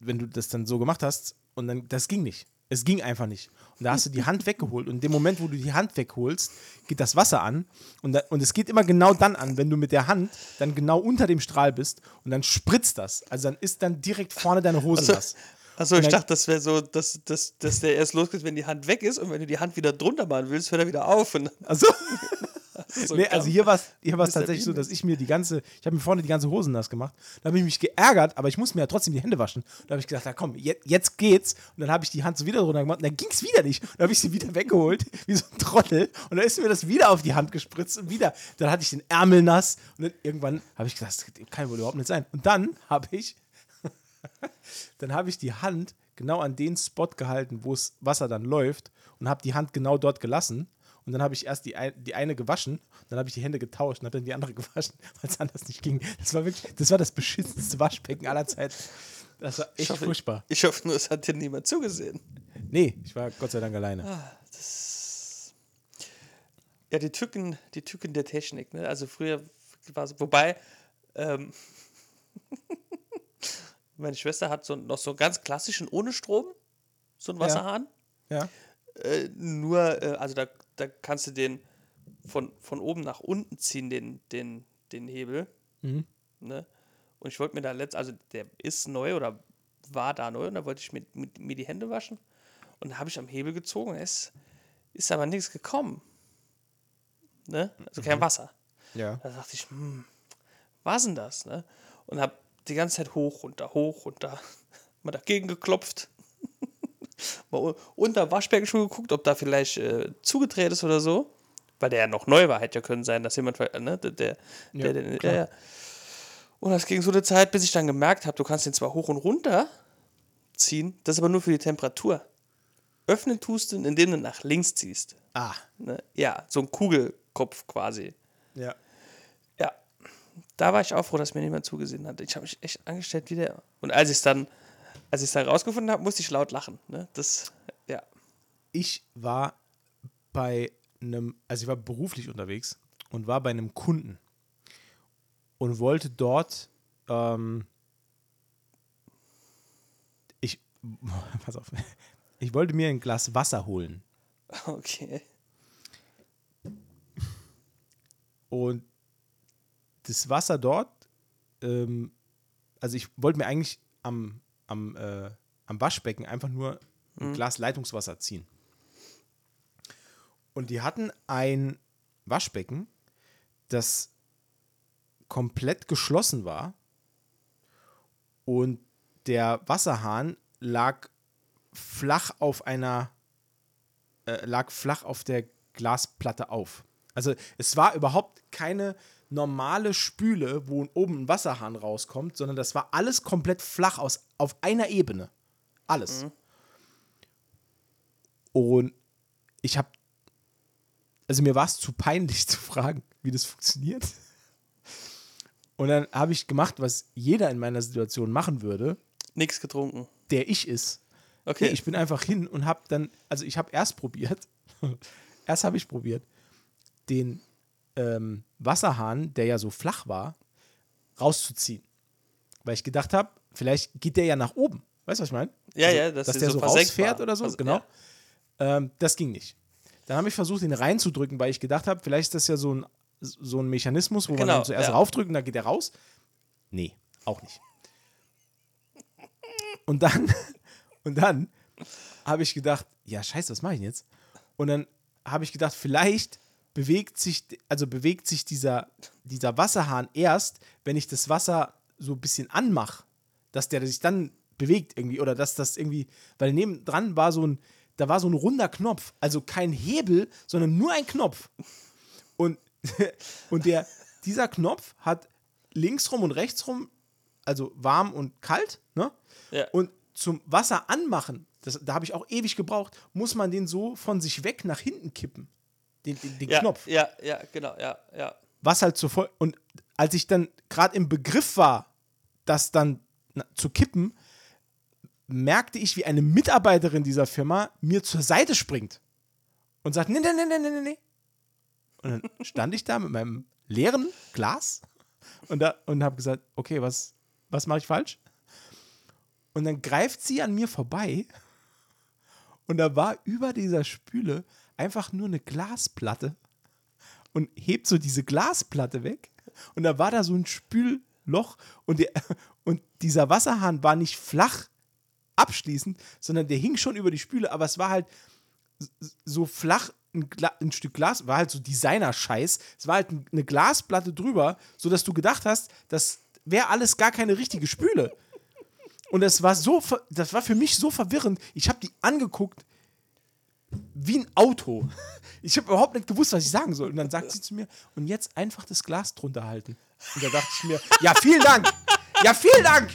wenn du das dann so gemacht hast und dann das ging nicht. Es ging einfach nicht. Und da hast du die Hand weggeholt. Und in dem Moment, wo du die Hand wegholst, geht das Wasser an. Und, da, und es geht immer genau dann an, wenn du mit der Hand dann genau unter dem Strahl bist und dann spritzt das. Also dann ist dann direkt vorne deine Hose Also, nass. Achso, ich dachte, das wäre so, dass, dass, dass der erst losgeht, wenn die Hand weg ist und wenn du die Hand wieder drunter machen willst, hört er wieder auf. Und Also, so nee, also hier war es hier war's tatsächlich so, dass ich mir die ganze, ich habe mir vorne die ganze Hose nass gemacht. Da habe ich mich geärgert, aber ich muss mir ja trotzdem die Hände waschen. Da habe ich gedacht, na komm, jetzt, jetzt geht's. Und dann habe ich die Hand so wieder drunter gemacht und dann ging es wieder nicht. Und dann habe ich sie wieder weggeholt, wie so ein Trottel. Und dann ist mir das wieder auf die Hand gespritzt und wieder. Dann hatte ich den Ärmel nass und dann irgendwann habe ich gedacht, das kann wohl überhaupt nicht sein. Und dann habe ich, dann habe ich die Hand genau an den Spot gehalten, wo das Wasser dann läuft und habe die Hand genau dort gelassen. Und dann habe ich erst die, ein, die eine gewaschen, dann habe ich die Hände getauscht und habe dann die andere gewaschen, weil es anders nicht ging. Das war wirklich, das war das beschissenste Waschbecken aller Zeiten. Das war echt hoffe, furchtbar. Ich hoffe nur, es hat dir niemand zugesehen. Nee, ich war Gott sei Dank alleine. Ah, das. Ja, die Tücken, die Tücken der Technik, ne? Also früher war es, wobei, ähm, meine Schwester hat so, noch so einen ganz klassischen ohne Strom, so einen Ja. Wasserhahn. Ja. Äh, nur, äh, also da, da kannst du den von, von oben nach unten ziehen, den, den, den Hebel. Mhm. Ne? Und ich wollte mir da letzt, also der ist neu oder war da neu und da wollte ich mir, mit, mir die Hände waschen. Und da habe ich am Hebel gezogen und es ist aber nichts gekommen. Ne? Also kein Wasser. Ja. Da dachte ich, hm, was denn das? Ne? Und habe die ganze Zeit hoch, runter, hoch, runter, mal dagegen geklopft. Mal unter Waschbecken schon geguckt, ob da vielleicht äh, zugedreht ist oder so. Weil der ja noch neu war, hätte ja können sein, dass jemand, ne, der, der, Ja, der, der, der Und das ging so eine Zeit, bis ich dann gemerkt habe, du kannst den zwar hoch und runter ziehen, das ist aber nur für die Temperatur. Öffnen tust du, indem du nach links ziehst. Ah. Ne? Ja, so ein Kugelkopf quasi. Ja. Ja, da war ich auch froh, dass mir niemand zugesehen hat. Ich habe mich echt angestellt wie der. Und als ich es dann, als ich es dann rausgefunden habe, musste ich laut lachen. Ne? Das, ja. Ich war bei einem, also ich war beruflich unterwegs und war bei einem Kunden und wollte dort, ähm, ich, pass auf, ich wollte mir ein Glas Wasser holen. Okay. Und das Wasser dort, ähm, also ich wollte mir eigentlich am, am, äh, am Waschbecken einfach nur ein Glas Leitungswasser ziehen. Und die hatten ein Waschbecken, das komplett geschlossen war und der Wasserhahn lag flach auf einer äh, lag flach auf der Glasplatte auf. Also es war überhaupt keine normale Spüle, wo oben ein Wasserhahn rauskommt, sondern das war alles komplett flach aus, auf einer Ebene. Alles. Und ich habe, also mir war es zu peinlich zu fragen, wie das funktioniert. Und dann habe ich gemacht, was jeder in meiner Situation machen würde, Nichts getrunken. der ich ist. Okay. Nee, ich bin einfach hin und habe dann, also ich habe erst probiert, erst habe ich probiert, den ähm, Wasserhahn, der ja so flach war, rauszuziehen. Weil ich gedacht habe, vielleicht geht der ja nach oben. Weißt du, was ich meine? Ja, ja, dass dass der so so rausfährt oder so, Also, genau. ja. Ähm, das ging nicht. Dann habe ich versucht, ihn reinzudrücken, weil ich gedacht habe, vielleicht ist das ja so ein, so ein Mechanismus, wo man Genau, dann zuerst ja. raufdrückt und dann geht er raus. Nee, auch nicht. Und dann, und dann habe ich gedacht, ja, scheiße, was mache ich denn jetzt? Und dann habe ich gedacht, vielleicht bewegt sich, also bewegt sich dieser, dieser Wasserhahn erst, wenn ich das Wasser so ein bisschen anmache, dass der sich dann bewegt irgendwie oder dass das irgendwie, weil nebendran war so ein, da war so ein runder Knopf, also kein Hebel, sondern nur ein Knopf. Und, und der, dieser Knopf hat linksrum und rechtsrum, also warm und kalt, ne? Ja. Und zum Wasser anmachen, das, da habe ich auch ewig gebraucht, muss man den so von sich weg nach hinten kippen. Den, den, den ja, Knopf. Ja, ja, genau, ja, ja. Was halt so voll. Und als ich dann gerade im Begriff war, das dann na, zu kippen, merkte ich, wie eine Mitarbeiterin dieser Firma mir zur Seite springt und sagt: Nee, nee, nee, nee, nee, nee. Und dann stand ich da mit meinem leeren Glas und, da, und habe gesagt: Okay, was, was mache ich falsch? Und dann greift sie an mir vorbei und da war über dieser Spüle einfach nur eine Glasplatte und hebt so diese Glasplatte weg und da war da so ein Spülloch und, der, und dieser Wasserhahn war nicht flach abschließend, sondern der hing schon über die Spüle, aber es war halt so flach ein, ein Stück Glas, war halt so Designer-Scheiß. Es war halt ein- eine Glasplatte drüber, sodass du gedacht hast, das wäre alles gar keine richtige Spüle. Und das war so, das war für mich so verwirrend. Ich habe die angeguckt wie ein Auto. Ich habe überhaupt nicht gewusst, was ich sagen soll. Und dann sagt sie zu mir, und jetzt einfach das Glas drunter halten. Und da dachte ich mir, ja, vielen Dank. Ja, vielen Dank.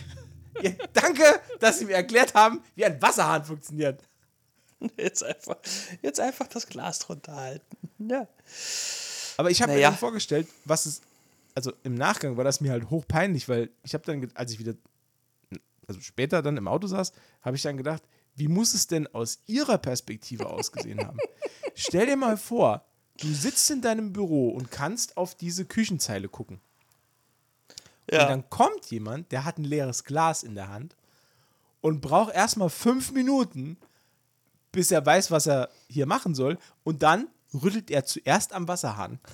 Ja, danke, dass Sie mir erklärt haben, wie ein Wasserhahn funktioniert. Jetzt einfach, jetzt einfach das Glas drunter halten. Ja. Aber ich habe Naja. mir dann vorgestellt, was es, also im Nachgang war das mir halt hochpeinlich, weil ich habe dann, als ich wieder, also später dann im Auto saß, habe ich dann gedacht, wie muss es denn aus ihrer Perspektive ausgesehen haben? Stell dir mal vor, du sitzt in deinem Büro und kannst auf diese Küchenzeile gucken. Und Ja. dann kommt jemand, der hat ein leeres Glas in der Hand und braucht erstmal fünf Minuten, bis er weiß, was er hier machen soll. Und dann rüttelt er zuerst am Wasserhahn.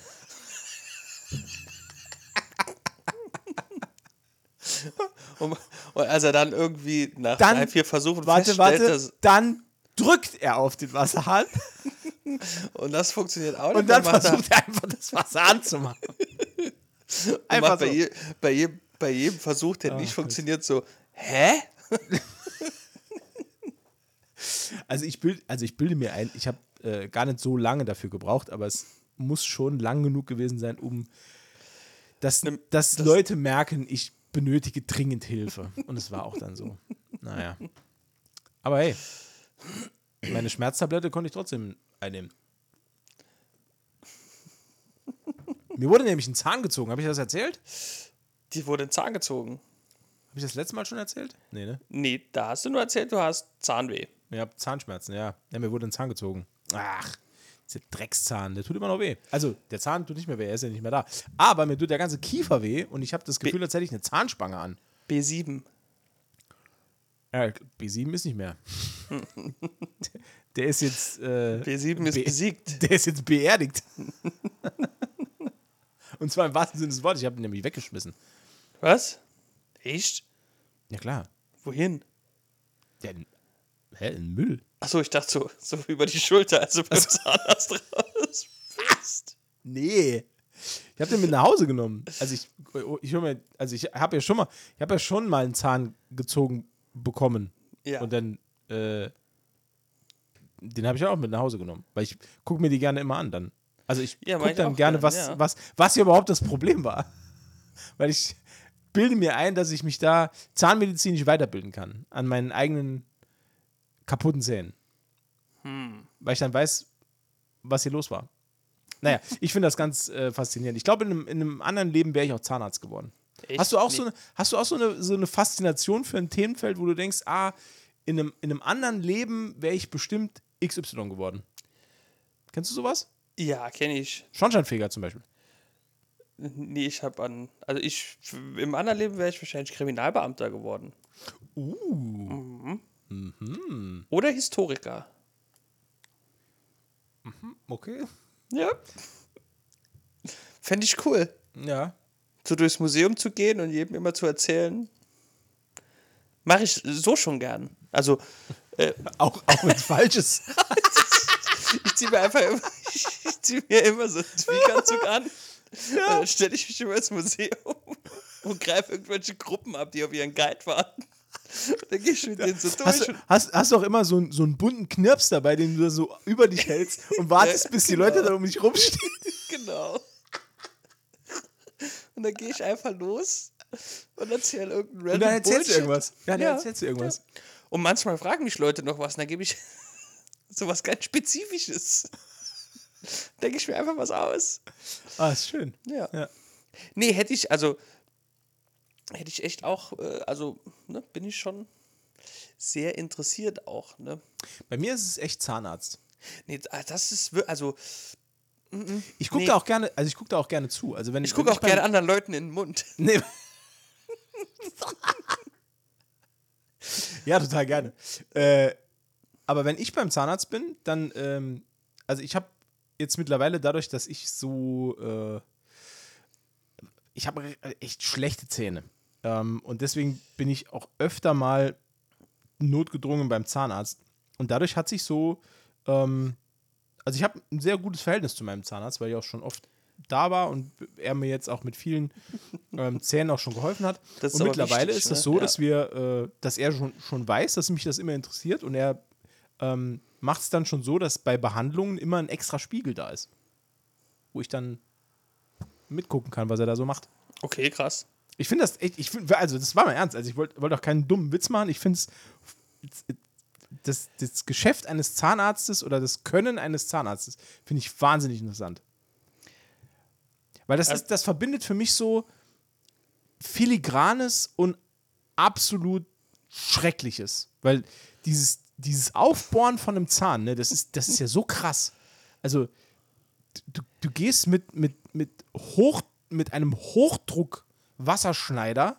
Und, und als er dann irgendwie nach Dann- drei, vier Versuchen Warte, feststellt, warte. dass, Dann drückt er auf den Wasserhahn und das funktioniert auch nicht, und dann er- versucht er einfach das Wasser anzumachen. Einfach macht bei, so. je, bei, jedem, bei jedem Versuch, der nicht Gott. funktioniert, so, hä? Also ich, bild, also ich bilde mir ein, ich habe äh, gar nicht so lange dafür gebraucht, aber es muss schon lang genug gewesen sein, um dass, dass Leute merken, ich benötige dringend Hilfe. Und es war auch dann so. Naja. Aber hey, meine Schmerztablette konnte ich trotzdem einnehmen. Mir wurde nämlich ein Zahn gezogen. Habe ich das erzählt? Die wurde in den Zahn gezogen. Habe ich das letzte Mal schon erzählt? Nee, ne? Nee, da hast du nur erzählt, du hast Zahnweh. Ja, Zahnschmerzen, ja. Ja, mir wurde ein Zahn gezogen. Ach, Dieser Dreckszahn, der tut immer noch weh. Also, der Zahn tut nicht mehr weh, er ist ja nicht mehr da. Aber mir tut der ganze Kiefer weh und ich habe das Gefühl, als hätte ich eine Zahnspange an. B7. Ja, B7 ist nicht mehr. der ist jetzt. Äh, B7 ist be- besiegt. Der ist jetzt beerdigt. und zwar im wahrsten Sinne des Wortes. Ich habe ihn nämlich weggeschmissen. Was? Echt? Ja, klar. Wohin? Der, hä, in Müll? Achso, ich dachte so, so über die Schulter, also beim Zahnarzt raus. bist. Nee. Ich habe den mit nach Hause genommen. Also ich, ich hör mir, also ich habe ja schon mal, ich habe ja schon mal einen Zahn gezogen bekommen. Ja. Und dann, äh, den habe ich auch mit nach Hause genommen. Weil ich gucke mir die gerne immer an dann. Also ich Ja, gucke ich dann gerne, gern, was, ja. was, was hier überhaupt das Problem war. Weil ich bilde mir ein, dass ich mich da zahnmedizinisch weiterbilden kann. An meinen eigenen kaputten Zähnen. Hm. Weil ich dann weiß, was hier los war. Naja, ich finde das ganz äh, faszinierend. Ich glaube, in einem, in einem anderen Leben wäre ich auch Zahnarzt geworden. Hast du auch, Nee. so, eine, hast du auch so, eine, so eine Faszination für ein Themenfeld, wo du denkst, ah, in einem, in einem anderen Leben wäre ich bestimmt XY geworden? Kennst du sowas? Ja, kenne ich. Schornsteinfeger zum Beispiel. Nee, ich habe an. Also ich. Im anderen Leben wäre ich wahrscheinlich Kriminalbeamter geworden. Uh. Mhm. Oder Historiker. Okay. Ja. Fände ich cool. Ja. So durchs Museum zu gehen und jedem immer zu erzählen. Mache ich so schon gern. Also, Auch, auch wenn es falsch ist. ich ziehe mir einfach immer, ich zieh mir immer so einen Tweakanzug an. Dann stelle ich mich immer ins Museum und greife irgendwelche Gruppen ab, die auf ihren Guide warten. Dann gehe ich mit denen so durch. Hast, du- hast, hast du auch immer so, einen- so einen bunten Knirps dabei, den du so über dich hältst und wartest, bis die genau. Leute da um dich rumstehen? Genau. Und dann gehe ich einfach los und erzähle irgendeinen random Und dann erzählst du Bullshit. irgendwas. Ja, dann Ja. erzählst du irgendwas. Und manchmal fragen mich Leute noch was, und dann gebe ich sowas ganz Spezifisches. Denke ich mir einfach was aus. Ah, ist schön. Ja. Ja. Nee, hätte ich, also, hätte ich echt auch, äh, also, ne, bin ich schon sehr interessiert auch, ne. Bei mir ist es echt Zahnarzt. Nee, ah, das ist, also, Ich gucke Nee. da auch gerne, also ich gucke da auch gerne zu. Also wenn ich gucke auch gerne anderen Leuten in den Mund. Nee. ja, total gerne. Äh, aber wenn ich beim Zahnarzt bin, dann, ähm, also ich habe jetzt mittlerweile dadurch, dass ich so, äh, ich habe echt schlechte Zähne. Ähm, und deswegen bin ich auch öfter mal notgedrungen beim Zahnarzt. Und dadurch hat sich so, ähm, also ich habe ein sehr gutes Verhältnis zu meinem Zahnarzt, weil ich auch schon oft da war und er mir jetzt auch mit vielen ähm, Zähnen auch schon geholfen hat. Das und mittlerweile wichtig, ist es ne? so, Ja. dass wir, äh, dass er schon, schon weiß, dass mich das immer interessiert und er ähm, macht es dann schon so, dass bei Behandlungen immer ein extra Spiegel da ist, wo ich dann mitgucken kann, was er da so macht. Okay, krass. Ich finde das echt, ich find, also das war mal ernst, also ich wollte wollt auch keinen dummen Witz machen, ich finde es, das, das Geschäft eines Zahnarztes oder das Können eines Zahnarztes finde ich wahnsinnig interessant. Weil das, Also- ist, das verbindet für mich so filigranes und absolut Schreckliches. Weil dieses, dieses Aufbohren von einem Zahn, ne, das ist, das ist ja so krass. Also, du, du gehst mit, mit, mit, Hoch, mit einem Hochdruck Wasserschneider,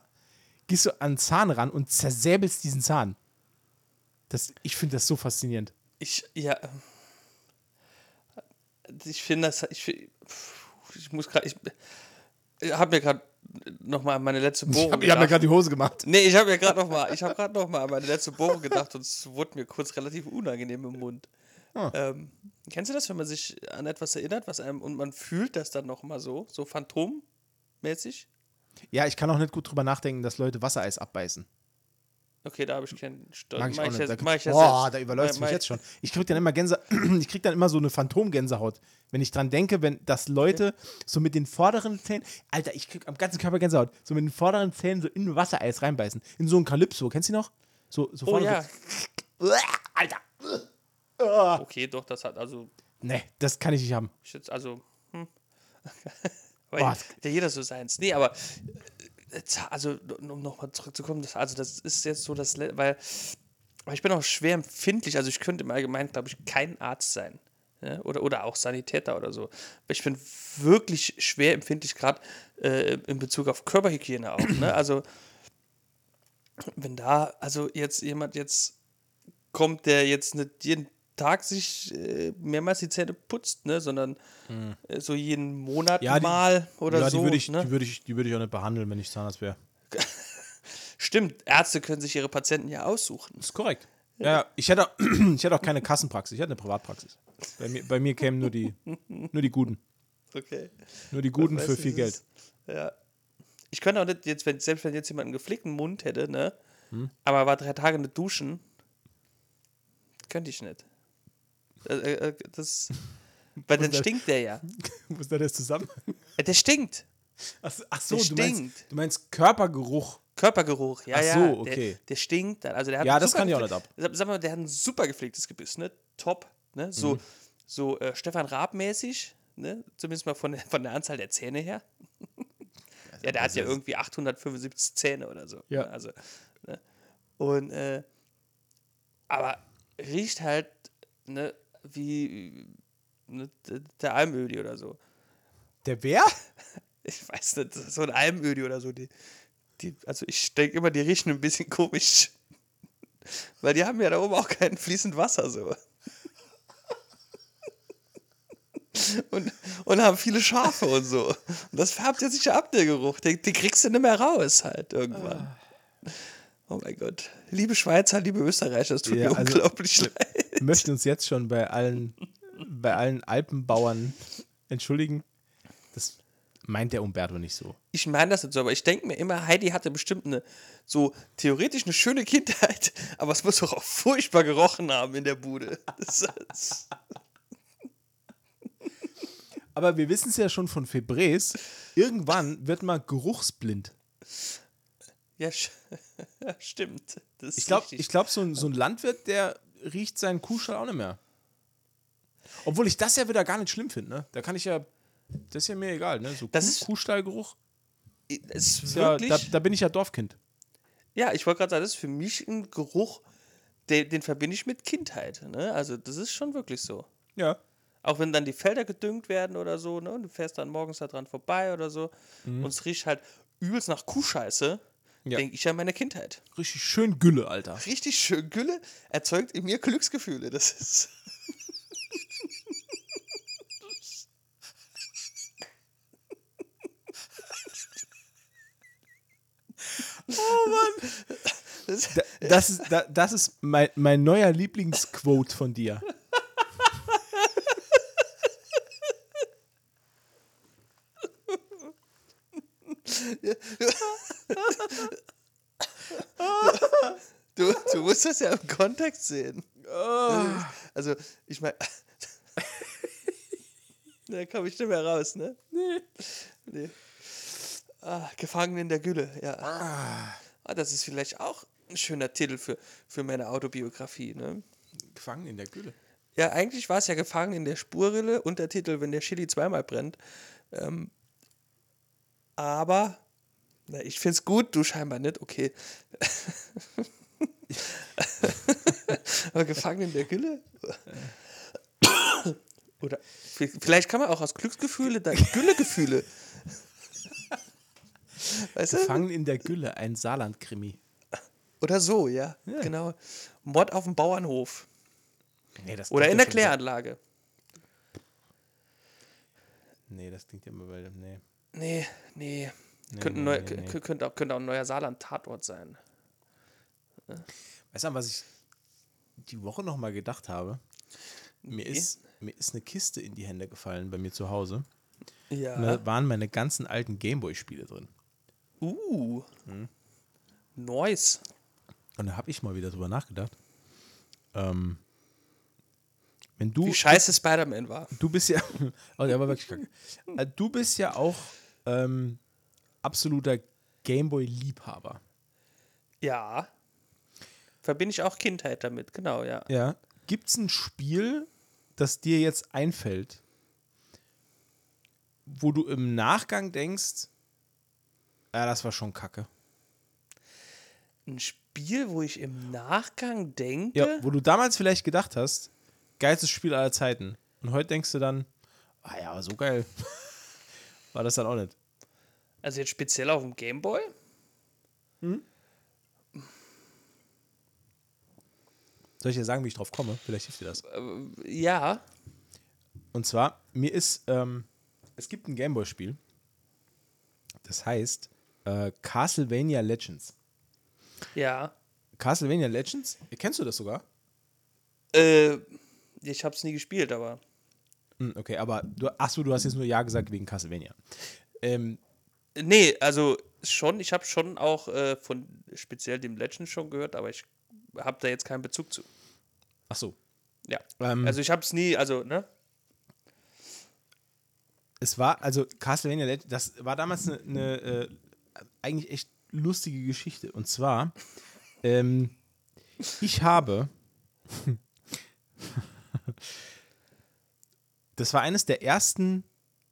gehst du an den Zahn ran und zersäbelst diesen Zahn. Das, ich finde das so faszinierend. Ich, ja. Ich finde das, ich, ich muss gerade, ich, ich habe mir gerade noch mal an meine letzte Ich Bohrung habe hab mir gerade die Hose gemacht. Nee, ich habe mir gerade noch mal, ich habe gerade noch mal an meine letzte Bohrung gedacht und es wurde mir kurz relativ unangenehm im Mund. Ah. Ähm, kennst du das, wenn man sich an etwas erinnert, was einem und man fühlt das dann noch mal so, so phantommäßig? Ja, ich kann auch nicht gut drüber nachdenken, dass Leute Wassereis abbeißen. Okay, da habe ich keinen Stolz. Mag ich Mach ich Da- mach ich Boah, da überläuft mich jetzt schon. Ich krieg dann immer Gänse, ich krieg dann immer so eine Phantomgänsehaut, wenn ich dran denke, wenn dass Leute so mit den vorderen Zähnen, Alter, ich krieg am ganzen Körper Gänsehaut, so mit den vorderen Zähnen so in Wassereis reinbeißen, in so ein Calypso, kennst du noch? So, so Oh vorne ja, so, Alter. okay, doch, das hat also Nee, das kann ich nicht haben. Ich jetzt also, hm. Weil Boah. der jeder so seins. Nee, aber äh, za- also um nochmal zurückzukommen, das, also das ist jetzt so das, weil, weil ich bin auch schwer empfindlich, also ich könnte im Allgemeinen, glaube ich, kein Arzt sein. Ja? Oder, oder auch Sanitäter oder so. Aber ich bin wirklich schwer empfindlich, gerade äh, in Bezug auf Körperhygiene auch. Ne? Also, wenn da, also jetzt jemand jetzt kommt, der jetzt nicht jeden Tag sich äh, mehrmals die Zähne putzt, ne, sondern äh, so jeden Monat Ja, die- mal oder ja, so. die würde ich, ne? die würd ich, die würd ich auch nicht behandeln, wenn ich Zahnarzt wäre. Stimmt, Ärzte können sich ihre Patienten ja aussuchen. Das ist korrekt. Ja, ich hätte, ich hätte auch keine Kassenpraxis, ich hätte eine Privatpraxis. Bei mir, bei mir kämen nur die, nur die Guten. Okay. Nur die Guten für viel Geld. ist- Ja. Ich könnte auch nicht, jetzt, wenn, selbst wenn jetzt jemand einen gepflegten Mund hätte, ne? Hm? Aber war drei Tage nicht duschen, könnte ich nicht. Äh, äh, das. Weil dann stinkt der ja. Wo ist da der Zusammenhang? Äh, Der stinkt. Ach, ach so, Der du meinst, stinkt. du meinst Körpergeruch. Körpergeruch, ja, Ach ja. so, Der, okay. der stinkt dann. Also der hat Ja, das kann ich auch nicht ab. Sag, sag mal, der hat ein super gepflegtes Gebiss, ne? Top, ne? So, Mhm. so äh, Stefan Raab-mäßig, ne? Zumindest mal von, der- von der Anzahl der Zähne her. ja, der hat ja irgendwie 875 Zähne oder so. Ja. Ne? Also, ne? Und, äh, aber riecht halt, ne, wie ne, der Almödi oder so. Der wer? Ich weiß nicht, so ein Almödi oder so. Die, die, also ich denke immer, die riechen ein bisschen komisch. Weil die haben ja da oben auch kein fließend Wasser so. Und, und haben viele Schafe und so. Und das färbt ja sich ab, der Geruch. Den, den kriegst du nicht mehr raus halt irgendwann. Oh mein Gott. Liebe Schweizer, liebe Österreicher, es tut Ja, mir also- unglaublich leid. Wir möchten uns jetzt schon bei allen, bei allen Alpenbauern entschuldigen. Das meint der Umberto nicht so. ich meine das nicht so, aber ich denke mir immer, Heidi hatte bestimmt eine, so theoretisch eine schöne Kindheit, aber es muss doch auch furchtbar gerochen haben in der Bude. Aber wir wissen es ja schon von Febres. Irgendwann wird man geruchsblind. Ja, ja, stimmt. Ist Ich glaube, glaub, so, ein, so ein Landwirt, der riecht seinen Kuhstall auch nicht mehr. Obwohl ich das ja wieder gar nicht schlimm finde. Ne? Da kann ich ja, das ist ja mir egal. Ne? So Das Kuh, ist- Kuhstallgeruch. es Ist ja, wirklich, da, ja, da bin ich ja Dorfkind. ich wollte gerade sagen, das ist für mich ein Geruch, den, den verbinde ich mit Kindheit. Ne? Also das ist schon wirklich so. Ja. Auch wenn dann die Felder gedüngt werden oder so, ne? und du fährst dann morgens da dran vorbei oder so, und es riecht halt übelst nach Kuhscheiße, Ja. denke ich an meine Kindheit. Richtig schön Gülle, Alter. richtig schön Gülle erzeugt in mir Glücksgefühle. Das ist. Oh Mann. Das, Da, das ist, da, das ist mein, mein neuer Lieblingsquote von dir. Du, du musst das ja im Kontext sehen. Oh. Also, ich meine. da komme ich nicht mehr raus, ne? Nee. nee. Ah, Gefangen in der Gülle, ja. Ah, das ist vielleicht auch ein schöner Titel für, für meine Autobiografie, ne? Gefangen in der Gülle. Ja, eigentlich war es ja gefangen in der Spurrille, Untertitel, wenn der Chili zweimal brennt. Ähm, aber, na, ich finde es gut, du scheinbar nicht, okay. aber gefangen in der Gülle? Oder vielleicht kann man auch aus Glücksgefühle dann Güllegefühle. Weißt du? Gefangen in der Gülle, ein Saarland-Krimi. Oder so, ja, genau. Mord auf dem Bauernhof. Nee, das Oder in ja der Kläranlage. Nee, das klingt ja immer bei. Nee. Nee, nee. Nee, könnte, nee, nee, nee. Könnte, auch, könnte auch ein neuer Saarland-Tatort sein. Weißt du, was ich die Woche noch mal gedacht habe? Mir, ist, mir ist eine Kiste in die Hände gefallen bei mir zu Hause. Ja. Und da waren meine ganzen alten Gameboy-Spiele drin. Uh. Hm. Nice. Und da habe ich mal wieder drüber nachgedacht. Ähm, wenn du, Wie scheiße Spider-Man war. du bist ja, oh, der war wirklich kacke. Äh, Du bist ja auch ähm, absoluter Gameboy-Liebhaber. Ja. Verbinde ich auch Kindheit damit, genau, ja. Ja. Gibt es ein Spiel, das dir jetzt einfällt, wo du im Nachgang denkst, ja, das war schon kacke. Ein Spiel, wo ich im Nachgang denke. Ja, wo du damals vielleicht gedacht hast, geilstes Spiel aller Zeiten. Und heute denkst du dann, ah ja, so geil war das dann auch nicht. Also jetzt speziell auf dem Gameboy? Soll ich dir sagen, wie ich drauf komme? Vielleicht hilft dir das. Ja. Und zwar, mir ist, ähm, es gibt ein Gameboy-Spiel, das heißt äh, Castlevania Legends. Ja. Castlevania Legends, kennst du das sogar? Äh, ich hab's nie gespielt, aber. Hm, okay, aber du, achso, du hast jetzt nur Ja gesagt wegen Castlevania. Ähm, Nee, also schon, ich habe schon auch äh, von speziell dem Legend schon gehört, aber ich habe da jetzt keinen Bezug zu. achso. Ja. Ähm, Also ich habe es nie, also, ne? es war, also Castlevania Legends, das war damals eine, eine äh, eigentlich echt lustige Geschichte. Und zwar, ähm, ich habe, das war eines der ersten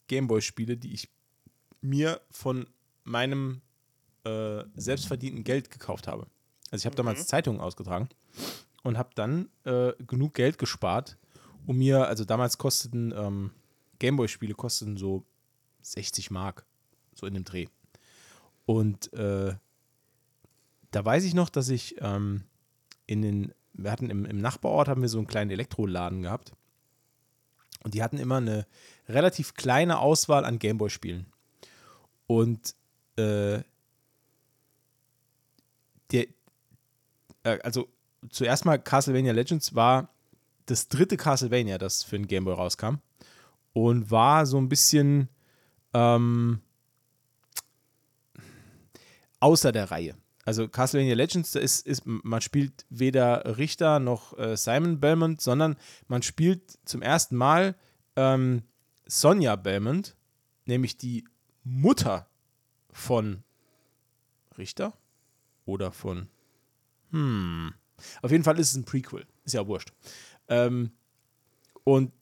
Gameboy-Spiele, die ich mir von meinem äh, selbstverdienten Geld gekauft habe. Also ich habe damals Zeitungen ausgetragen und habe dann äh, genug Geld gespart, um mir, also damals kosteten ähm, Gameboy-Spiele kosteten so 60 Mark, so in dem Dreh. Und äh, da weiß ich noch, dass ich ähm, in den, wir hatten im, im Nachbarort haben wir so einen kleinen Elektroladen gehabt. Und die hatten immer eine relativ kleine Auswahl an Gameboy-Spielen. Und äh, der, äh, also zuerst mal Castlevania Legends war das dritte Castlevania, das für den Gameboy rauskam. Und war so ein bisschen ähm, außer der Reihe. Also Castlevania Legends, da ist, ist, man spielt weder Richter noch äh, Simon Belmont, sondern man spielt zum ersten Mal ähm, Sonja Belmont, nämlich die Mutter von Richter oder von hm. Auf jeden Fall ist es ein Prequel. Ist ja wurscht. Ähm, und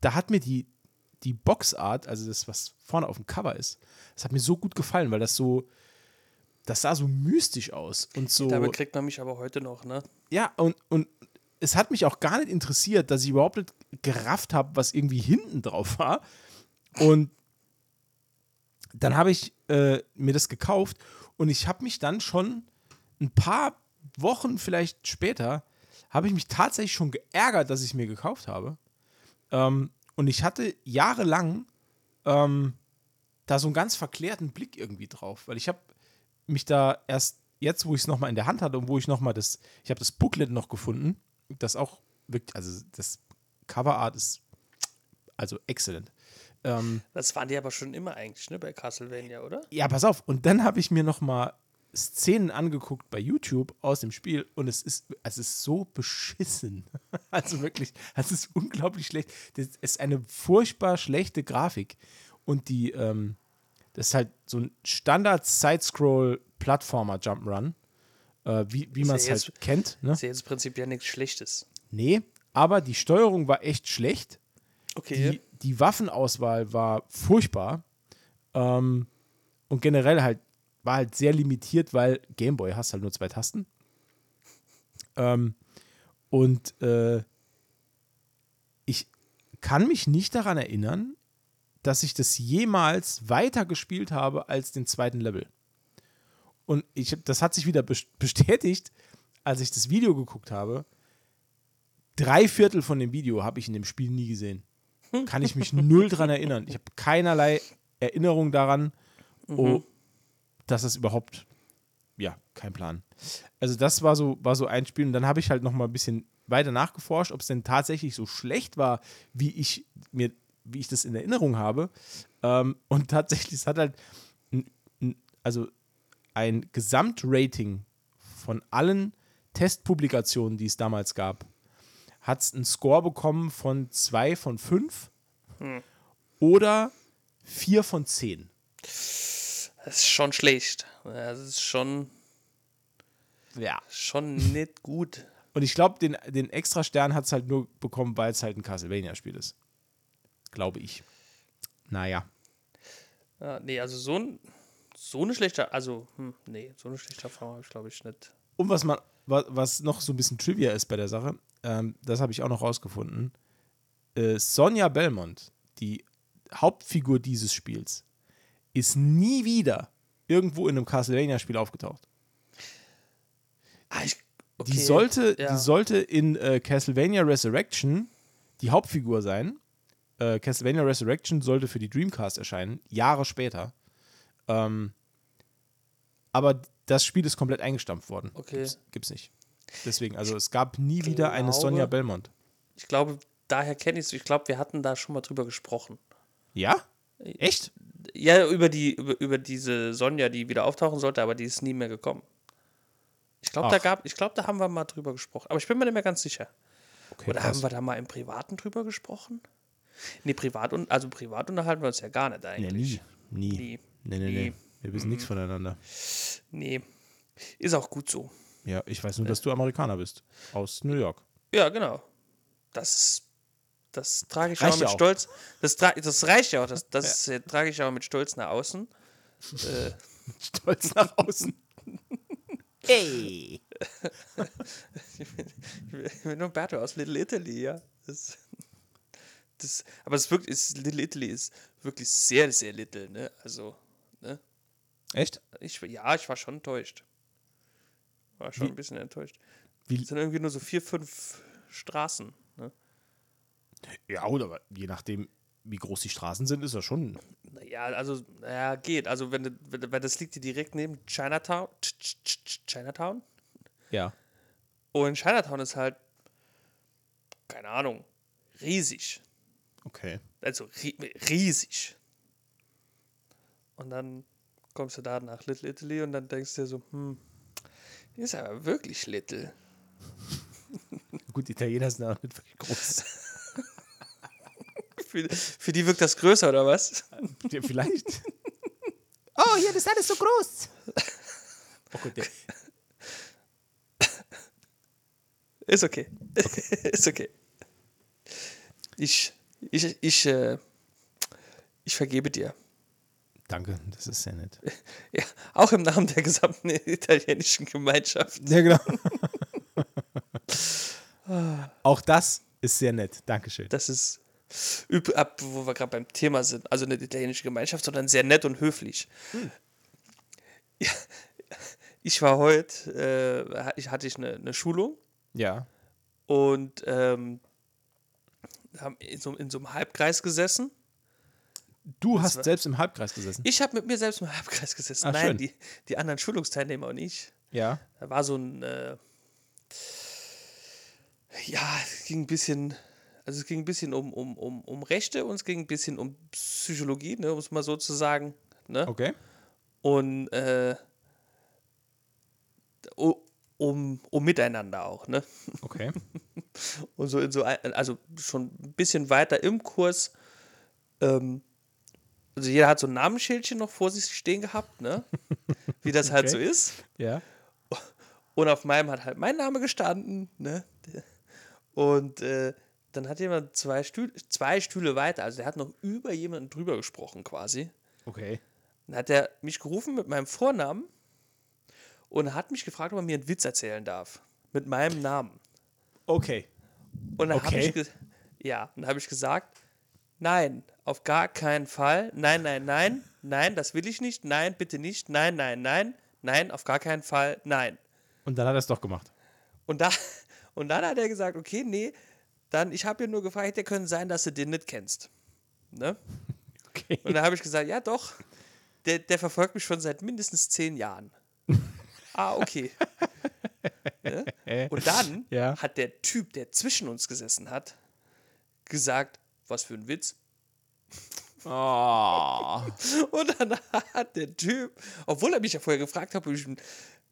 da hat mir die, die Boxart, also das, was vorne auf dem Cover ist, das hat mir so gut gefallen, weil das so, das sah so mystisch aus und so. Damit kriegt man mich aber heute noch, ne? Ja, und, und es hat mich auch gar nicht interessiert, dass ich überhaupt nicht gerafft habe, was irgendwie hinten drauf war. Und dann habe ich äh, mir das gekauft und ich habe mich dann schon ein paar Wochen vielleicht später, habe ich mich tatsächlich schon geärgert, dass ich es mir gekauft habe. Ähm, und ich hatte jahrelang ähm, da so einen ganz verklärten Blick irgendwie drauf, weil ich habe mich da erst jetzt, wo ich es nochmal in der Hand hatte und wo ich nochmal das, ich habe das Booklet noch gefunden, das auch wirklich, also das Coverart ist also exzellent. Ähm, Das waren die aber schon immer eigentlich, ne, bei Castlevania, oder? ja, pass auf. Und dann habe ich mir noch mal Szenen angeguckt bei YouTube aus dem Spiel und es ist, es ist so beschissen. Also wirklich, es ist unglaublich schlecht. Das ist eine furchtbar schlechte Grafik. Und die, ähm, das ist halt so ein Standard-Side-Scroll-Plattformer-Jump'n'Run, äh, wie, wie man ja es jetzt- halt kennt. Ne? Ist ja jetzt prinzipiell nichts Schlechtes. Nee, aber die Steuerung war echt schlecht. Okay. Die, die Waffenauswahl war furchtbar. Ähm, und generell halt war halt sehr limitiert, weil Gameboy hast halt nur zwei Tasten. Ähm, und äh, ich kann mich nicht daran erinnern, dass ich das jemals weiter gespielt habe als den zweiten Level. Und ich, das hat sich wieder bes- bestätigt, als ich das Video geguckt habe. Drei Viertel von dem Video habe ich in dem Spiel nie gesehen. Kann ich mich null dran erinnern. Ich habe keinerlei Erinnerung daran, oh, dass es überhaupt, ja, kein Plan. Also das war so, war so ein Spiel und dann habe ich halt noch mal ein bisschen weiter nachgeforscht, ob es denn tatsächlich so schlecht war, wie ich mir, wie ich das in Erinnerung habe. Ähm, und tatsächlich, es hat halt, n- n- also ein Gesamtrating von allen Testpublikationen, die es damals gab, hat es einen Score bekommen von 2 von 5 oder 4 von 10. Das ist schon schlecht. Das ist schon, Ja. schon nicht gut. Und ich glaube, den, den extra Stern hat es halt nur bekommen, weil es halt ein Castlevania-Spiel ist. Glaube ich. Naja. Ja, nee, also so, ein, so eine schlechte, also, hm, nee, so eine schlechte Erfahrung habe ich, glaube ich, nicht. Und was man, wa- was noch so ein bisschen Trivia ist bei der Sache, ähm, das habe ich auch noch rausgefunden. äh, Sonja Belmont, die Hauptfigur dieses Spiels, ist nie wieder irgendwo in einem Castlevania-Spiel aufgetaucht. Ah, ich, okay. Die sollte, ja. die sollte in äh, Castlevania Resurrection die Hauptfigur sein. Äh, Castlevania Resurrection sollte für die Dreamcast erscheinen, Jahre später. Ähm, aber das Spiel ist komplett eingestampft worden. Okay. Gibt's, gibt's nicht. Deswegen, also es gab nie wieder eine glaube- Sonja Belmont. Ich glaube, daher kenne ich es. Ich glaube, wir hatten da schon mal drüber gesprochen. Ja? Echt? Ja, über die, über, über diese Sonja, die wieder auftauchen sollte, aber die ist nie mehr gekommen. Ich glaube, da gab, ich glaube, da haben wir mal drüber gesprochen. Aber ich bin mir nicht mehr ganz sicher. Okay, Oder krass. haben wir da mal im Privaten drüber gesprochen? Nee, privat und also privat unterhalten wir uns ja gar nicht Nee, eigentlich. nie. Nie. Nie. Nee, nee, nee. Nie. Wir wissen nichts voneinander. Nee. Ist auch gut so. Ja, ich weiß nur, dass du Amerikaner bist. Aus New York. Ja, genau. Das, das trage ich Reicht auch ja mit auch. Stolz. Das, tra das reicht ja auch. Das, das äh, trage ich auch mit Stolz nach außen. Äh, Stolz nach außen. Ey! Ich bin Umberto aus Little Italy, ja. Das, das, aber es wirklich, ist, Little Italy ist wirklich sehr, sehr little, ne? Also, ne? Echt? Ich, ja, ich war schon enttäuscht. War schon Wie- ein bisschen enttäuscht. wie- Es sind irgendwie nur so vier, fünf Straßen. Ne? Ja, aber je nachdem, wie groß die Straßen sind, ist das schon. Naja, also, naja, geht. Also, wenn, du- wenn, wenn das liegt hier direkt neben Chinatown. Ch- Ch- Ch- Chinatown? Ja. Und Chinatown ist halt, keine Ahnung, riesig. Okay. Also ri riesig. Und dann kommst du da nach Little Italy und dann denkst du dir so, hm, ist aber wirklich little. Gut, die Italiener sind auch nicht wirklich groß. Für, für die wirkt das größer, oder was? ja, vielleicht. Oh, hier, das ist alles so groß. Oh Gott, der, Ist okay. ist okay. Ich, ich, ich, äh, ich vergebe dir. Danke, das ist sehr nett. Ja, auch im Namen der gesamten italienischen Gemeinschaft. Ja, genau. Auch das ist sehr nett. Dankeschön. Das ist üb ab, wo wir gerade beim Thema sind. Also eine italienische Gemeinschaft, sondern sehr nett und höflich. Ja, ich war heute, äh, ich hatte ich eine, eine Schulung Ja. und ähm, haben in so, in so einem Halbkreis gesessen. Du hast selbst im Halbkreis gesessen. Ich habe mit mir selbst im Halbkreis gesessen. Ach, Nein, die, die anderen Schulungsteilnehmer und ich. Ja. Da war so ein, äh, ja, es ging ein bisschen, also es ging ein bisschen um, um, um, um Rechte und es ging ein bisschen um Psychologie, ne, um es mal so zu sagen. Ne? Okay. Und äh, um, um Miteinander auch, ne? Okay. Und so in so, also schon ein bisschen weiter im Kurs, ähm, also jeder hat so ein Namensschildchen noch vor sich stehen gehabt, ne? Wie das halt Okay. so ist. Ja. Und auf meinem hat halt mein Name gestanden, ne? Und äh, dann hat jemand zwei Stühle, zwei Stühle weiter, also der hat noch über jemanden drüber gesprochen quasi. Okay. Dann hat er mich gerufen mit meinem Vornamen und hat mich gefragt, ob er mir einen Witz erzählen darf. Mit meinem Namen. Okay. Und dann habe Okay. ich, ge- ja, dann habe ich gesagt, nein, auf gar keinen Fall. Nein, nein, nein, nein, das will ich nicht. Nein, bitte nicht. Nein, nein, nein, nein, auf gar keinen Fall. Nein. Und dann hat er es doch gemacht. Und, da, und dann hat er gesagt, okay, nee, dann, ich habe ja nur gefragt, hätte können sein, dass du den nicht kennst. Ne? Okay. Und dann habe ich gesagt, ja doch, der, der verfolgt mich schon seit mindestens zehn Jahren. ah, okay. ne? Und dann Ja. hat der Typ, der zwischen uns gesessen hat, gesagt, was für ein Witz. Oh. Und dann hat der Typ, obwohl er mich ja vorher gefragt hat, ob ich,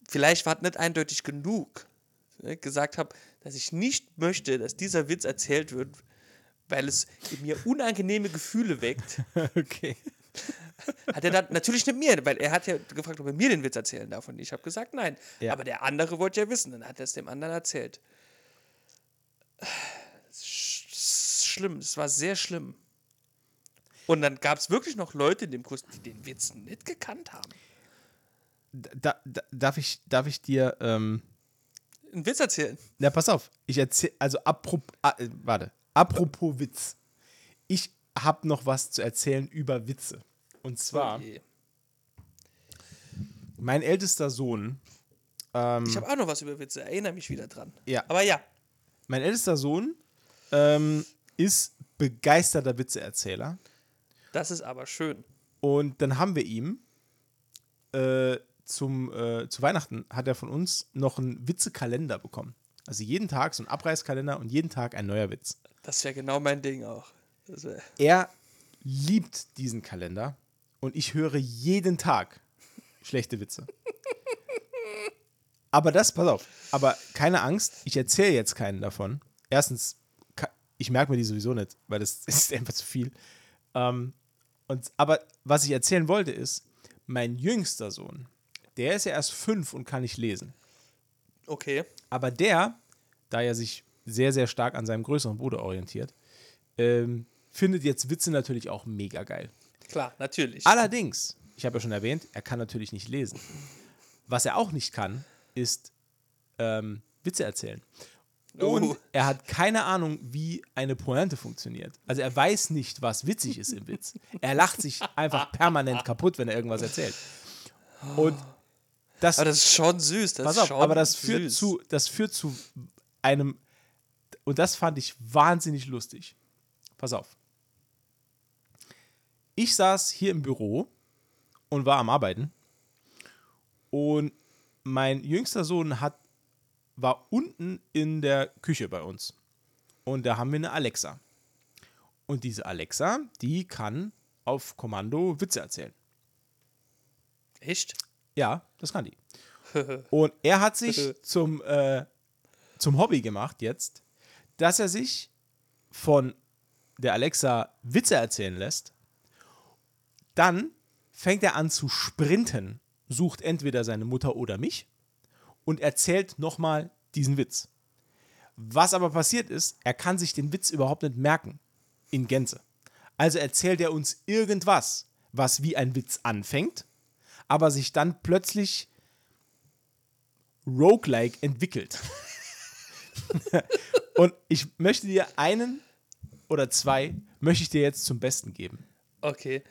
vielleicht war es nicht eindeutig genug, ne, gesagt habe, dass ich nicht möchte, dass dieser Witz erzählt wird, weil es in mir unangenehme Gefühle weckt, Okay. hat er dann natürlich nicht mir, weil er hat ja gefragt, ob er mir den Witz erzählen darf und ich habe gesagt, nein. Ja. Aber der andere wollte ja wissen, dann hat er es dem anderen erzählt. Sch schlimm, es war sehr schlimm. Und dann gab es wirklich noch Leute in dem Kurs, die den Witz nicht gekannt haben. Da, da, darf, ich, darf ich dir. Ähm, Einen Witz erzählen. na, pass auf. Ich erzähle. Also, apropos. Ah, äh, warte. apropos Witz. Ich habe noch was zu erzählen über Witze. Und zwar, Oh je. mein ältester Sohn, ähm, Ich habe auch noch was über Witze, erinnere mich wieder dran. Ja. Aber ja, mein ältester Sohn ähm, ist begeisterter Witzeerzähler. das ist aber schön. Und dann haben wir ihm äh, zum, äh, zu Weihnachten hat er von uns noch einen Witzekalender bekommen. Also jeden Tag so ein Abreißkalender und jeden Tag ein neuer Witz. Das wäre genau mein Ding auch. Er liebt diesen Kalender und ich höre jeden Tag schlechte Witze. Aber das, pass auf, aber keine Angst, ich erzähle jetzt keinen davon. Erstens, ich merke mir die sowieso nicht, weil das ist einfach zu viel. Ähm, und, aber was ich erzählen wollte ist, mein jüngster Sohn, der ist ja erst fünf und kann nicht lesen. okay. Aber der, da er sich sehr, sehr stark an seinem größeren Bruder orientiert, ähm, findet jetzt Witze natürlich auch mega geil. Klar, natürlich. Allerdings, ich habe ja schon erwähnt, er kann natürlich nicht lesen. Was er auch nicht kann, ist ähm, Witze erzählen. Und Oh. er hat keine Ahnung, wie eine Pointe funktioniert. Also er weiß nicht, was witzig ist im Witz. Er lacht sich einfach permanent kaputt, wenn er irgendwas erzählt. Und das, aber das ist schon süß. Das pass ist auf, aber das führt, süß. zu, das führt zu einem, und das fand ich wahnsinnig lustig. Pass auf. Ich saß hier im Büro und war am Arbeiten und mein jüngster Sohn hat, war unten in der Küche bei uns und da haben wir eine Alexa. Und diese Alexa, die kann auf Kommando Witze erzählen. Echt? Ja, das kann die. Und er hat sich zum, äh, zum Hobby gemacht jetzt, dass er sich von der Alexa Witze erzählen lässt. Dann fängt er an zu sprinten, sucht entweder seine Mutter oder mich und erzählt nochmal diesen Witz. Was aber passiert ist, er kann sich den Witz überhaupt nicht merken. In Gänze. Also erzählt er uns irgendwas, was wie ein Witz anfängt, aber sich dann plötzlich roguelike entwickelt. Und ich möchte dir einen oder zwei, möchte ich dir jetzt zum Besten geben. Okay.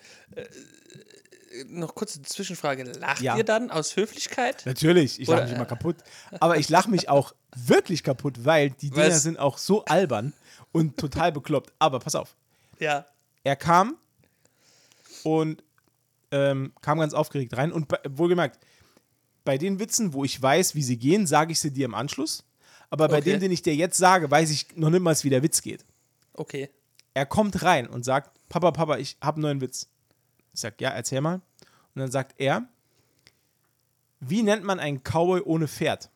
Noch kurze Zwischenfrage. Lacht Ja. ihr dann aus Höflichkeit? Natürlich, ich lache mich immer kaputt. Aber ich lache mich auch wirklich kaputt, weil die Dinger Was? sind auch so albern und total bekloppt. Aber pass auf, Ja. er kam und ähm, kam ganz aufgeregt rein. Und wohlgemerkt, bei den Witzen, wo ich weiß, wie sie gehen, sage ich sie dir im Anschluss. Aber bei Okay. dem, den ich dir jetzt sage, weiß ich noch niemals, wie der Witz geht. Okay. Er kommt rein und sagt: Papa, Papa, ich habe einen neuen Witz. Ich sag: Ja, erzähl mal. Und dann sagt er: Wie nennt man einen Cowboy ohne Pferd?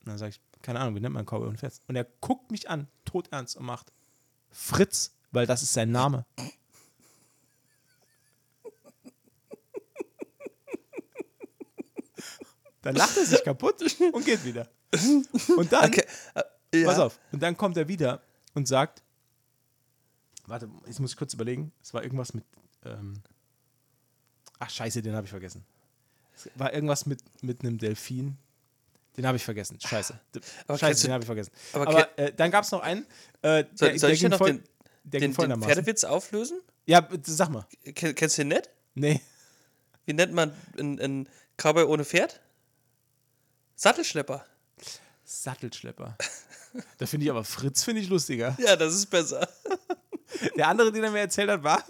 Und dann sage ich: Keine Ahnung, wie nennt man einen Cowboy ohne Pferd? Und er guckt mich an, todernst, und macht: Fritz, weil das ist sein Name. Dann lacht er sich kaputt und geht wieder. Und dann, Okay. Äh, ja. pass auf, und dann kommt er wieder und sagt, warte, jetzt muss ich kurz überlegen, es war irgendwas mit, ähm, ach scheiße, den habe ich vergessen. Es war irgendwas mit, mit einem Delfin, den habe ich vergessen, scheiße. Aber scheiße, du- den habe ich vergessen. aber Aber, äh, dann gab es noch einen, äh, der, Soll, soll der ich dir noch voll- den, der den, den. Pferdewitz auflösen? Ja, sag mal. Ken, kennst du den nicht? Nee. Wie nennt man einen, einen Cowboy ohne Pferd? Sattelschlepper. Sattelschlepper. Da finde ich aber Fritz finde ich lustiger. Ja, das ist besser. Der andere, den er mir erzählt hat, war,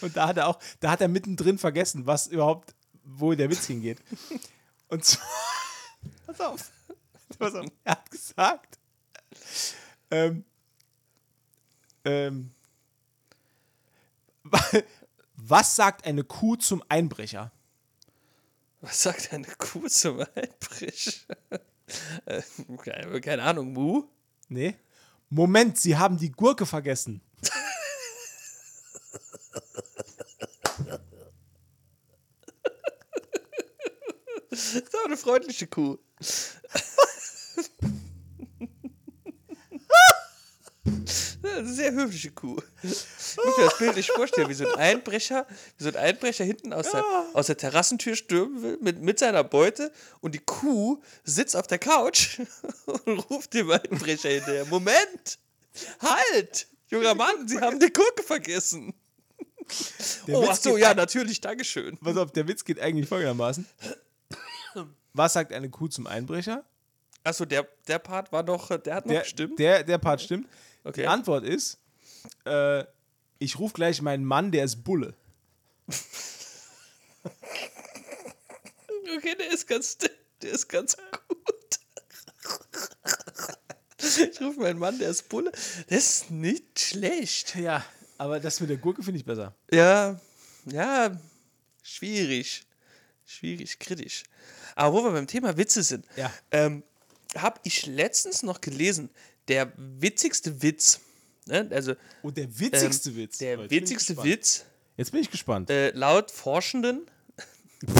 und da hat er auch, da hat er mittendrin vergessen, was überhaupt, wo der Witz hingeht. Und zwar, pass auf, pass auf, er hat gesagt, ähm, ähm, was sagt eine Kuh zum Einbrecher? Was sagt eine Kuh zum Einbrecher? Äh, keine, keine Ahnung, Mu? Nee. Moment, Sie haben die Gurke vergessen. Das ist aber eine freundliche Kuh. Eine sehr höfliche Kuh. Ich muss mir das bildlich vorstellen, wie so ein Einbrecher, wie so ein Einbrecher hinten aus der, aus der Terrassentür stürmen will mit, mit seiner Beute und die Kuh sitzt auf der Couch und ruft dem Einbrecher hinterher. Moment! Halt! Junger Mann, Sie haben die Gurke vergessen. Der oh, Witz ach so, ja, natürlich, Dankeschön. Pass auf, der Witz geht eigentlich folgendermaßen. Was sagt eine Kuh zum Einbrecher? Achso, der, der Part war doch, der hat noch Der, gestimmt. der, der Part stimmt. Okay. Die Antwort ist, äh, ich rufe gleich meinen Mann, der ist Bulle. Okay, der ist ganz, der ist ganz gut. Ich rufe meinen Mann, der ist Bulle. Das ist nicht schlecht. Ja, aber das mit der Gurke finde ich besser. Ja, ja, schwierig. Schwierig, kritisch. Aber wo wir beim Thema Witze sind, Ja. ähm, habe ich letztens noch gelesen, der witzigste Witz, ne? also Und der ähm, witzigste Witz. der Jetzt bin ich witzigste. Witz, Jetzt bin ich gespannt. äh, laut Forschenden,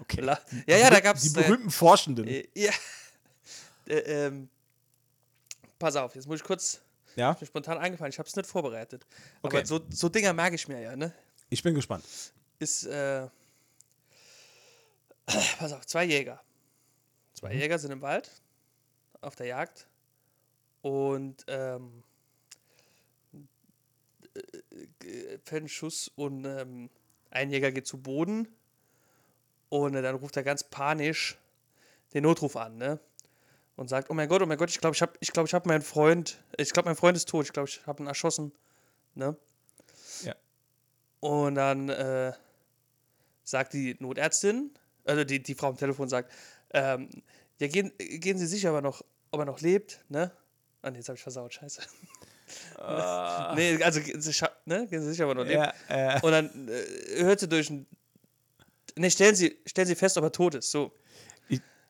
Okay. la ja, ja, da gab es Die berühmten Forschenden. Äh, ja. Äh, ähm, pass auf, jetzt muss ich kurz. Ja, Ist mir spontan eingefallen, ich habe es nicht vorbereitet. Okay. Aber so, so Dinger merke ich mir ja, ne? ich bin gespannt. Ist, äh. Pass auf, zwei Jäger. Zwei Mhm. Jäger sind im Wald auf der Jagd und ähm, äh, fällt einen Schuss und ähm, ein Jäger geht zu Boden und äh, dann ruft er ganz panisch den Notruf an, ne? Und sagt, oh mein Gott, oh mein Gott, ich glaube, ich habe ich glaub, ich hab meinen Freund, ich glaube, mein Freund ist tot, ich glaube, ich habe ihn erschossen, ne? Ja. Und dann äh, sagt die Notärztin, also die, die Frau am Telefon sagt, ähm, ja, gehen, gehen Sie sicher, aber noch, ob er noch lebt, ne? Ah, nee, jetzt habe ich versaut, scheiße. nee, also gehen Sie, scha- ne? gehen Sie sicher, ob er noch lebt. Ja, äh, Und dann äh, hört sie durch ein. Ne, stellen Sie, stellen Sie fest, ob er tot ist. So.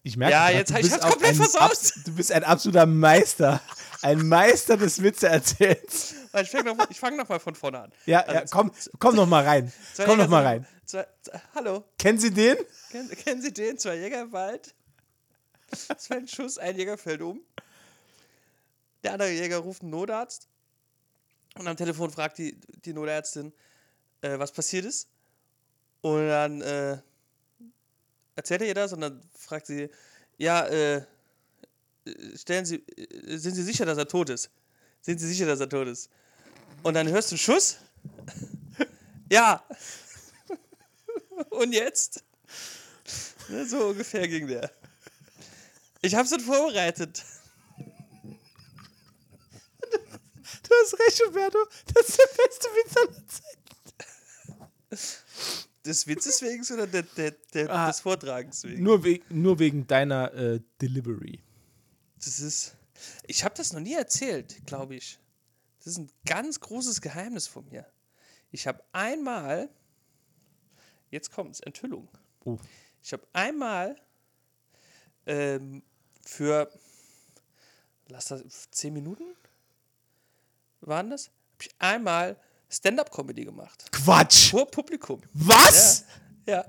Ich, merke Ja, jetzt du hab ich- hab's auch komplett ein versaut. Du bist ein absoluter Meister. Ein Meister des Witzeerzählens. Ich fange noch, ich fang noch mal von vorne an. Ja, Also, ja, komm, komm noch mal rein. Komm noch Jäger mal sind- rein. Zwei, zwei, hallo, Kennen Sie den? kennen, kennen Sie den? Zwei Jäger im Wald. Es fällt ein Schuss, ein Jäger fällt um. Der andere Jäger ruft einen Notarzt. Und am Telefon fragt die, die Notärztin, äh, was passiert ist. Und dann äh, erzählt er ihr das und dann fragt sie, ja, äh, stellen Sie, äh, sind Sie sicher, dass er tot ist? Sind Sie sicher, dass er tot ist? Und dann hörst du einen Schuss. ja. und jetzt? Ne, so ungefähr ging der. Ich hab's nicht vorbereitet. Du hast recht, Roberto. Das ist der beste Witz aller Zeiten. Des Witzes wegen oder der, der, der, Ah. des Vortragens wegen? Nur, we nur wegen deiner äh, Delivery. Das ist. Ich habe das noch nie erzählt, glaube ich. Das ist ein ganz großes Geheimnis von mir. Ich habe einmal. Jetzt kommt's, Enthüllung. Oh. Ich habe einmal ähm, für. Lass das. Zehn Minuten? Waren das? Habe ich einmal Stand-up-Comedy gemacht. Quatsch! Vor Publikum. Was? Ja.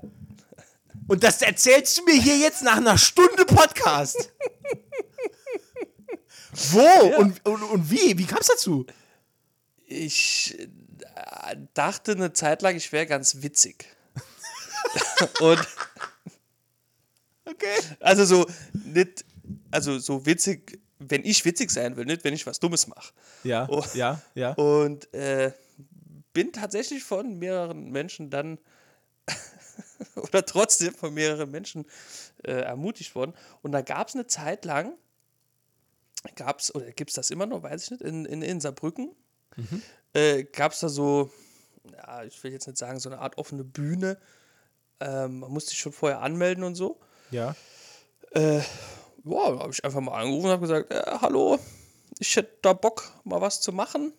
Und das erzählst du mir hier jetzt nach einer Stunde Podcast? Wo? Und, und, und wie? Wie kam es dazu? Ich äh, dachte eine Zeit lang, ich wäre ganz witzig. Und Okay. also so nicht, also so witzig, wenn ich witzig sein will, nicht wenn ich was Dummes mache. Ja, Oh. ja, ja. Und äh, bin tatsächlich von mehreren Menschen dann oder trotzdem von mehreren Menschen äh, ermutigt worden. Und da gab es eine Zeit lang, gab es, oder gibt es das immer noch, weiß ich nicht, in, in, in Saarbrücken, äh, gab es da so, ja, ich will jetzt nicht sagen, so eine Art offene Bühne. Ähm, man musste sich schon vorher anmelden und so. Ja. Ja, da habe ich einfach mal angerufen und habe gesagt, äh, hallo, ich hätte da Bock, mal was zu machen.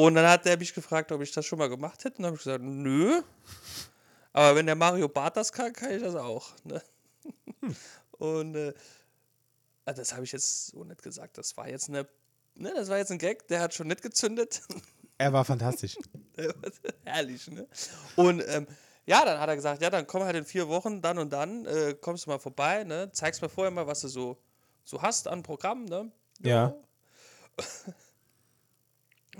Und dann hat er mich gefragt, ob ich das schon mal gemacht hätte. Und dann habe ich gesagt, nö. Aber wenn der Mario Barth das kann, kann ich das auch. Ne? Und äh, ah, das habe ich jetzt so nicht gesagt. Das war jetzt eine, ne, das war jetzt ein Gag, der hat schon nicht gezündet. Er war fantastisch. Herrlich, ne? Und ähm, ja, dann hat er gesagt, ja, dann komm halt in vier Wochen, dann und dann, äh, kommst du mal vorbei, ne? Zeigst mir vorher mal, was du so, so hast an Programm, ne? Ja.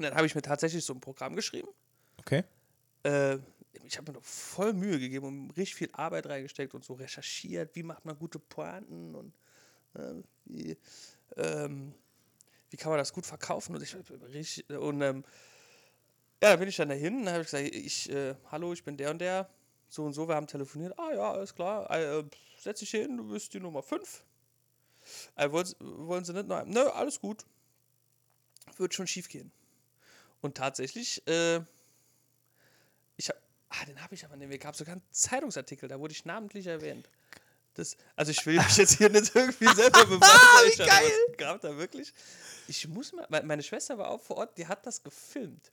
Und dann habe ich mir tatsächlich so ein Programm geschrieben. Okay. Äh, ich habe mir noch voll Mühe gegeben und richtig viel Arbeit reingesteckt und so recherchiert, wie macht man gute Pointen und äh, wie, ähm, wie kann man das gut verkaufen? Und ich richtig, und ähm, ja, da bin ich dann dahin und habe gesagt, ich, äh, hallo, ich bin der und der, so und so, wir haben telefoniert. Ah ja, alles klar, äh, setz dich hin, du bist die Nummer 5. Äh, wollen, wollen sie nicht noch? Nö, alles gut. Wird schon schief gehen. Und tatsächlich, äh, ich habe, ah, den habe ich aber nicht. Es gab sogar einen Zeitungsartikel, da wurde ich namentlich erwähnt. Das, also ich will mich jetzt hier nicht irgendwie selber beweisen. Wie geil! Gab da wirklich. Ich muss mal, meine Schwester war auch vor Ort, die hat das gefilmt.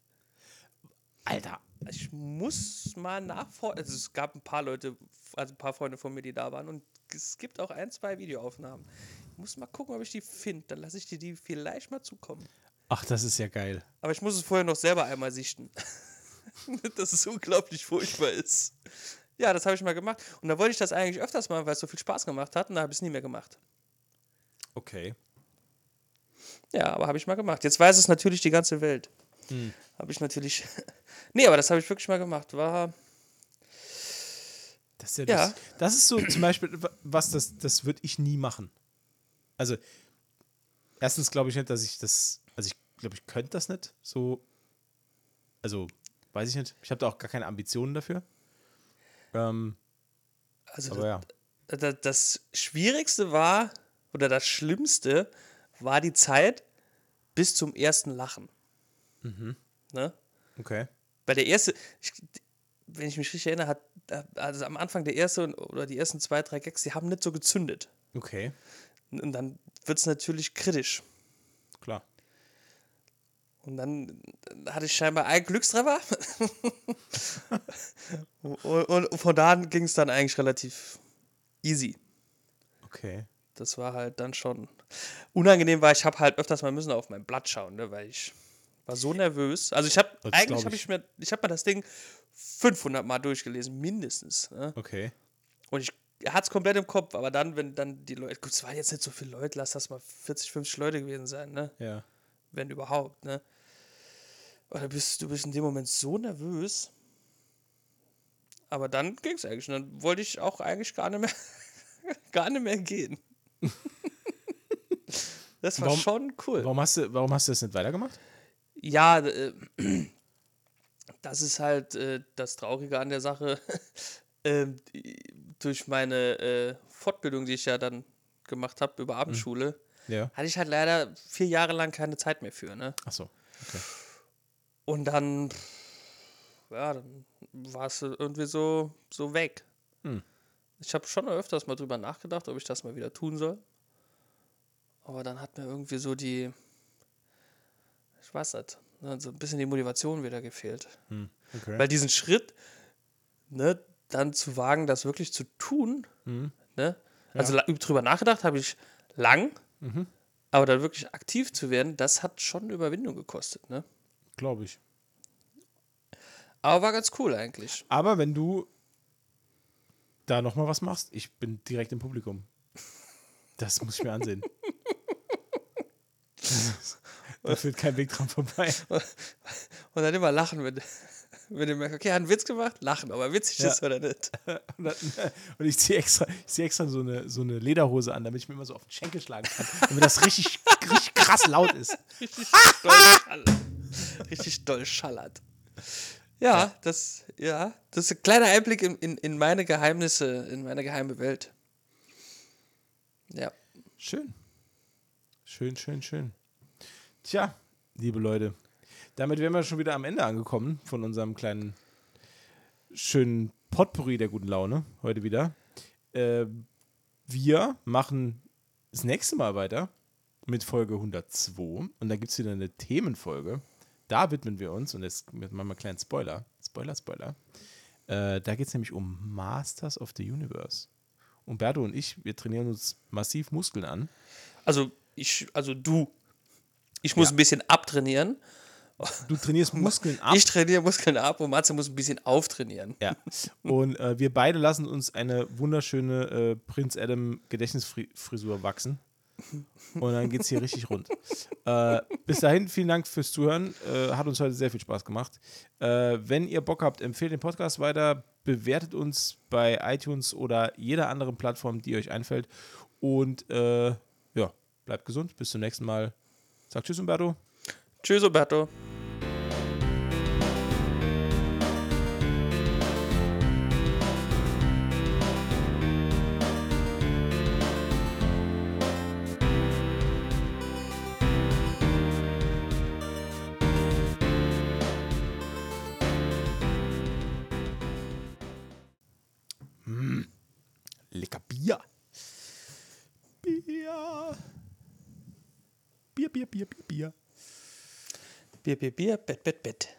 Alter, ich muss mal nachforschen. Also es gab ein paar Leute, also ein paar Freunde von mir, die da waren und es gibt auch ein, zwei Videoaufnahmen. Ich muss mal gucken, ob ich die finde. Dann lasse ich dir die vielleicht mal zukommen. Ach, das ist ja geil. Aber ich muss es vorher noch selber einmal sichten. dass es unglaublich furchtbar ist. Ja, das habe ich mal gemacht. Und da wollte ich das eigentlich öfters machen, weil es so viel Spaß gemacht hat. Und da habe ich es nie mehr gemacht. Okay. Ja, aber habe ich mal gemacht. Jetzt weiß es natürlich die ganze Welt. Hm. Habe ich natürlich. nee, aber das habe ich wirklich mal gemacht. War. Das ist ja, das, ja. das ist so zum Beispiel, was das, das würde ich nie machen. Also, erstens glaube ich nicht, dass ich das, also ich glaube, ich könnte das nicht so, also, weiß ich nicht. Ich habe da auch gar keine Ambitionen dafür. Ähm, also, das, ja. das Schwierigste war, oder das Schlimmste, war die Zeit bis zum ersten Lachen. Mhm. Ne? Okay. Weil der erste, ich, wenn ich mich richtig erinnere, hat also am Anfang der erste oder die ersten zwei, drei Gags, die haben nicht so gezündet. Okay. Und dann wird es natürlich kritisch. Klar. Und dann hatte ich scheinbar einen Glückstreffer. und, und, von da an ging es dann eigentlich relativ easy. Okay. Das war halt dann schon unangenehm, weil ich habe halt öfters mal müssen auf mein Blatt schauen, ne, weil ich war so nervös. Also ich habe eigentlich habe ich mir ich habe mir das Ding 500 Mal durchgelesen mindestens. Ne? Okay. Und ich hat es komplett im Kopf, aber dann, wenn dann die Leute, gut, es waren jetzt nicht so viele Leute, lass das mal 40, 50 Leute gewesen sein, ne? Ja. Wenn überhaupt, ne? Oder bist du bist in dem Moment so nervös. Aber dann ging es eigentlich. Und dann wollte ich auch eigentlich gar nicht mehr, gar nicht mehr gehen. das war warum, schon cool. Warum hast, du, warum hast du das nicht weitergemacht? Ja, äh, das ist halt äh, das Traurige an der Sache. äh, durch meine äh, Fortbildung, die ich ja dann gemacht habe über Abendschule, mhm. ja. hatte ich halt leider vier Jahre lang keine Zeit mehr für. Ne? Ach so, okay. Und dann, ja, dann war es irgendwie so, so weg. Hm. Ich habe schon öfters mal drüber nachgedacht, ob ich das mal wieder tun soll. Aber dann hat mir irgendwie so die, ich weiß nicht, ne, so ein bisschen die Motivation wieder gefehlt. Hm. Okay. Weil diesen Schritt, ne, dann zu wagen, das wirklich zu tun, hm. ne, ja. also drüber nachgedacht habe ich lang, mhm. aber dann wirklich aktiv zu werden, das hat schon Überwindung gekostet, ne? Glaube ich. Aber war ganz cool eigentlich. Aber wenn du da nochmal was machst, ich bin direkt im Publikum. Das muss ich mir ansehen. da führt kein Weg dran vorbei. Und dann immer lachen, wenn, wenn du merkst, okay, er hat einen Witz gemacht, lachen, aber witzig ja. ist oder nicht. Und, dann, und ich ziehe extra, ich zieh extra so, eine, so eine Lederhose an, damit ich mir immer so auf den Schenkel schlagen kann, damit das richtig, richtig krass laut ist. Richtig schallert. Richtig doll schallert. Ja, das, ja, das ist ein kleiner Einblick in, in, in meine Geheimnisse, in meine geheime Welt. Ja. Schön. Schön, schön, schön. Tja, liebe Leute, damit wären wir schon wieder am Ende angekommen von unserem kleinen, schönen Potpourri der guten Laune heute wieder. Äh, wir machen das nächste Mal weiter mit Folge 102 und da gibt es wieder eine Themenfolge. Da widmen wir uns, und jetzt machen wir einen kleinen Spoiler. Spoiler, Spoiler. Äh, da geht es nämlich um Masters of the Universe. Umberto und ich, wir trainieren uns massiv Muskeln an. Also, ich, also du. Ich muss ja. ein bisschen abtrainieren. Du trainierst Muskeln ab. Ich trainiere Muskeln ab und Matze muss ein bisschen auftrainieren. Ja. Und äh, wir beide lassen uns eine wunderschöne äh, Prinz Adam Gedächtnisfrisur wachsen. Und dann geht es hier richtig rund. Äh, bis dahin, vielen Dank fürs Zuhören. Äh, hat uns heute sehr viel Spaß gemacht. Äh, wenn ihr Bock habt, empfehlt den Podcast weiter, bewertet uns bei iTunes oder jeder anderen Plattform, die euch einfällt. Und äh, ja, bleibt gesund. Bis zum nächsten Mal. Sag Tschüss, Umberto. Tschüss, Roberto. Bier, Bier, Bier, Bett, Bett, Bett.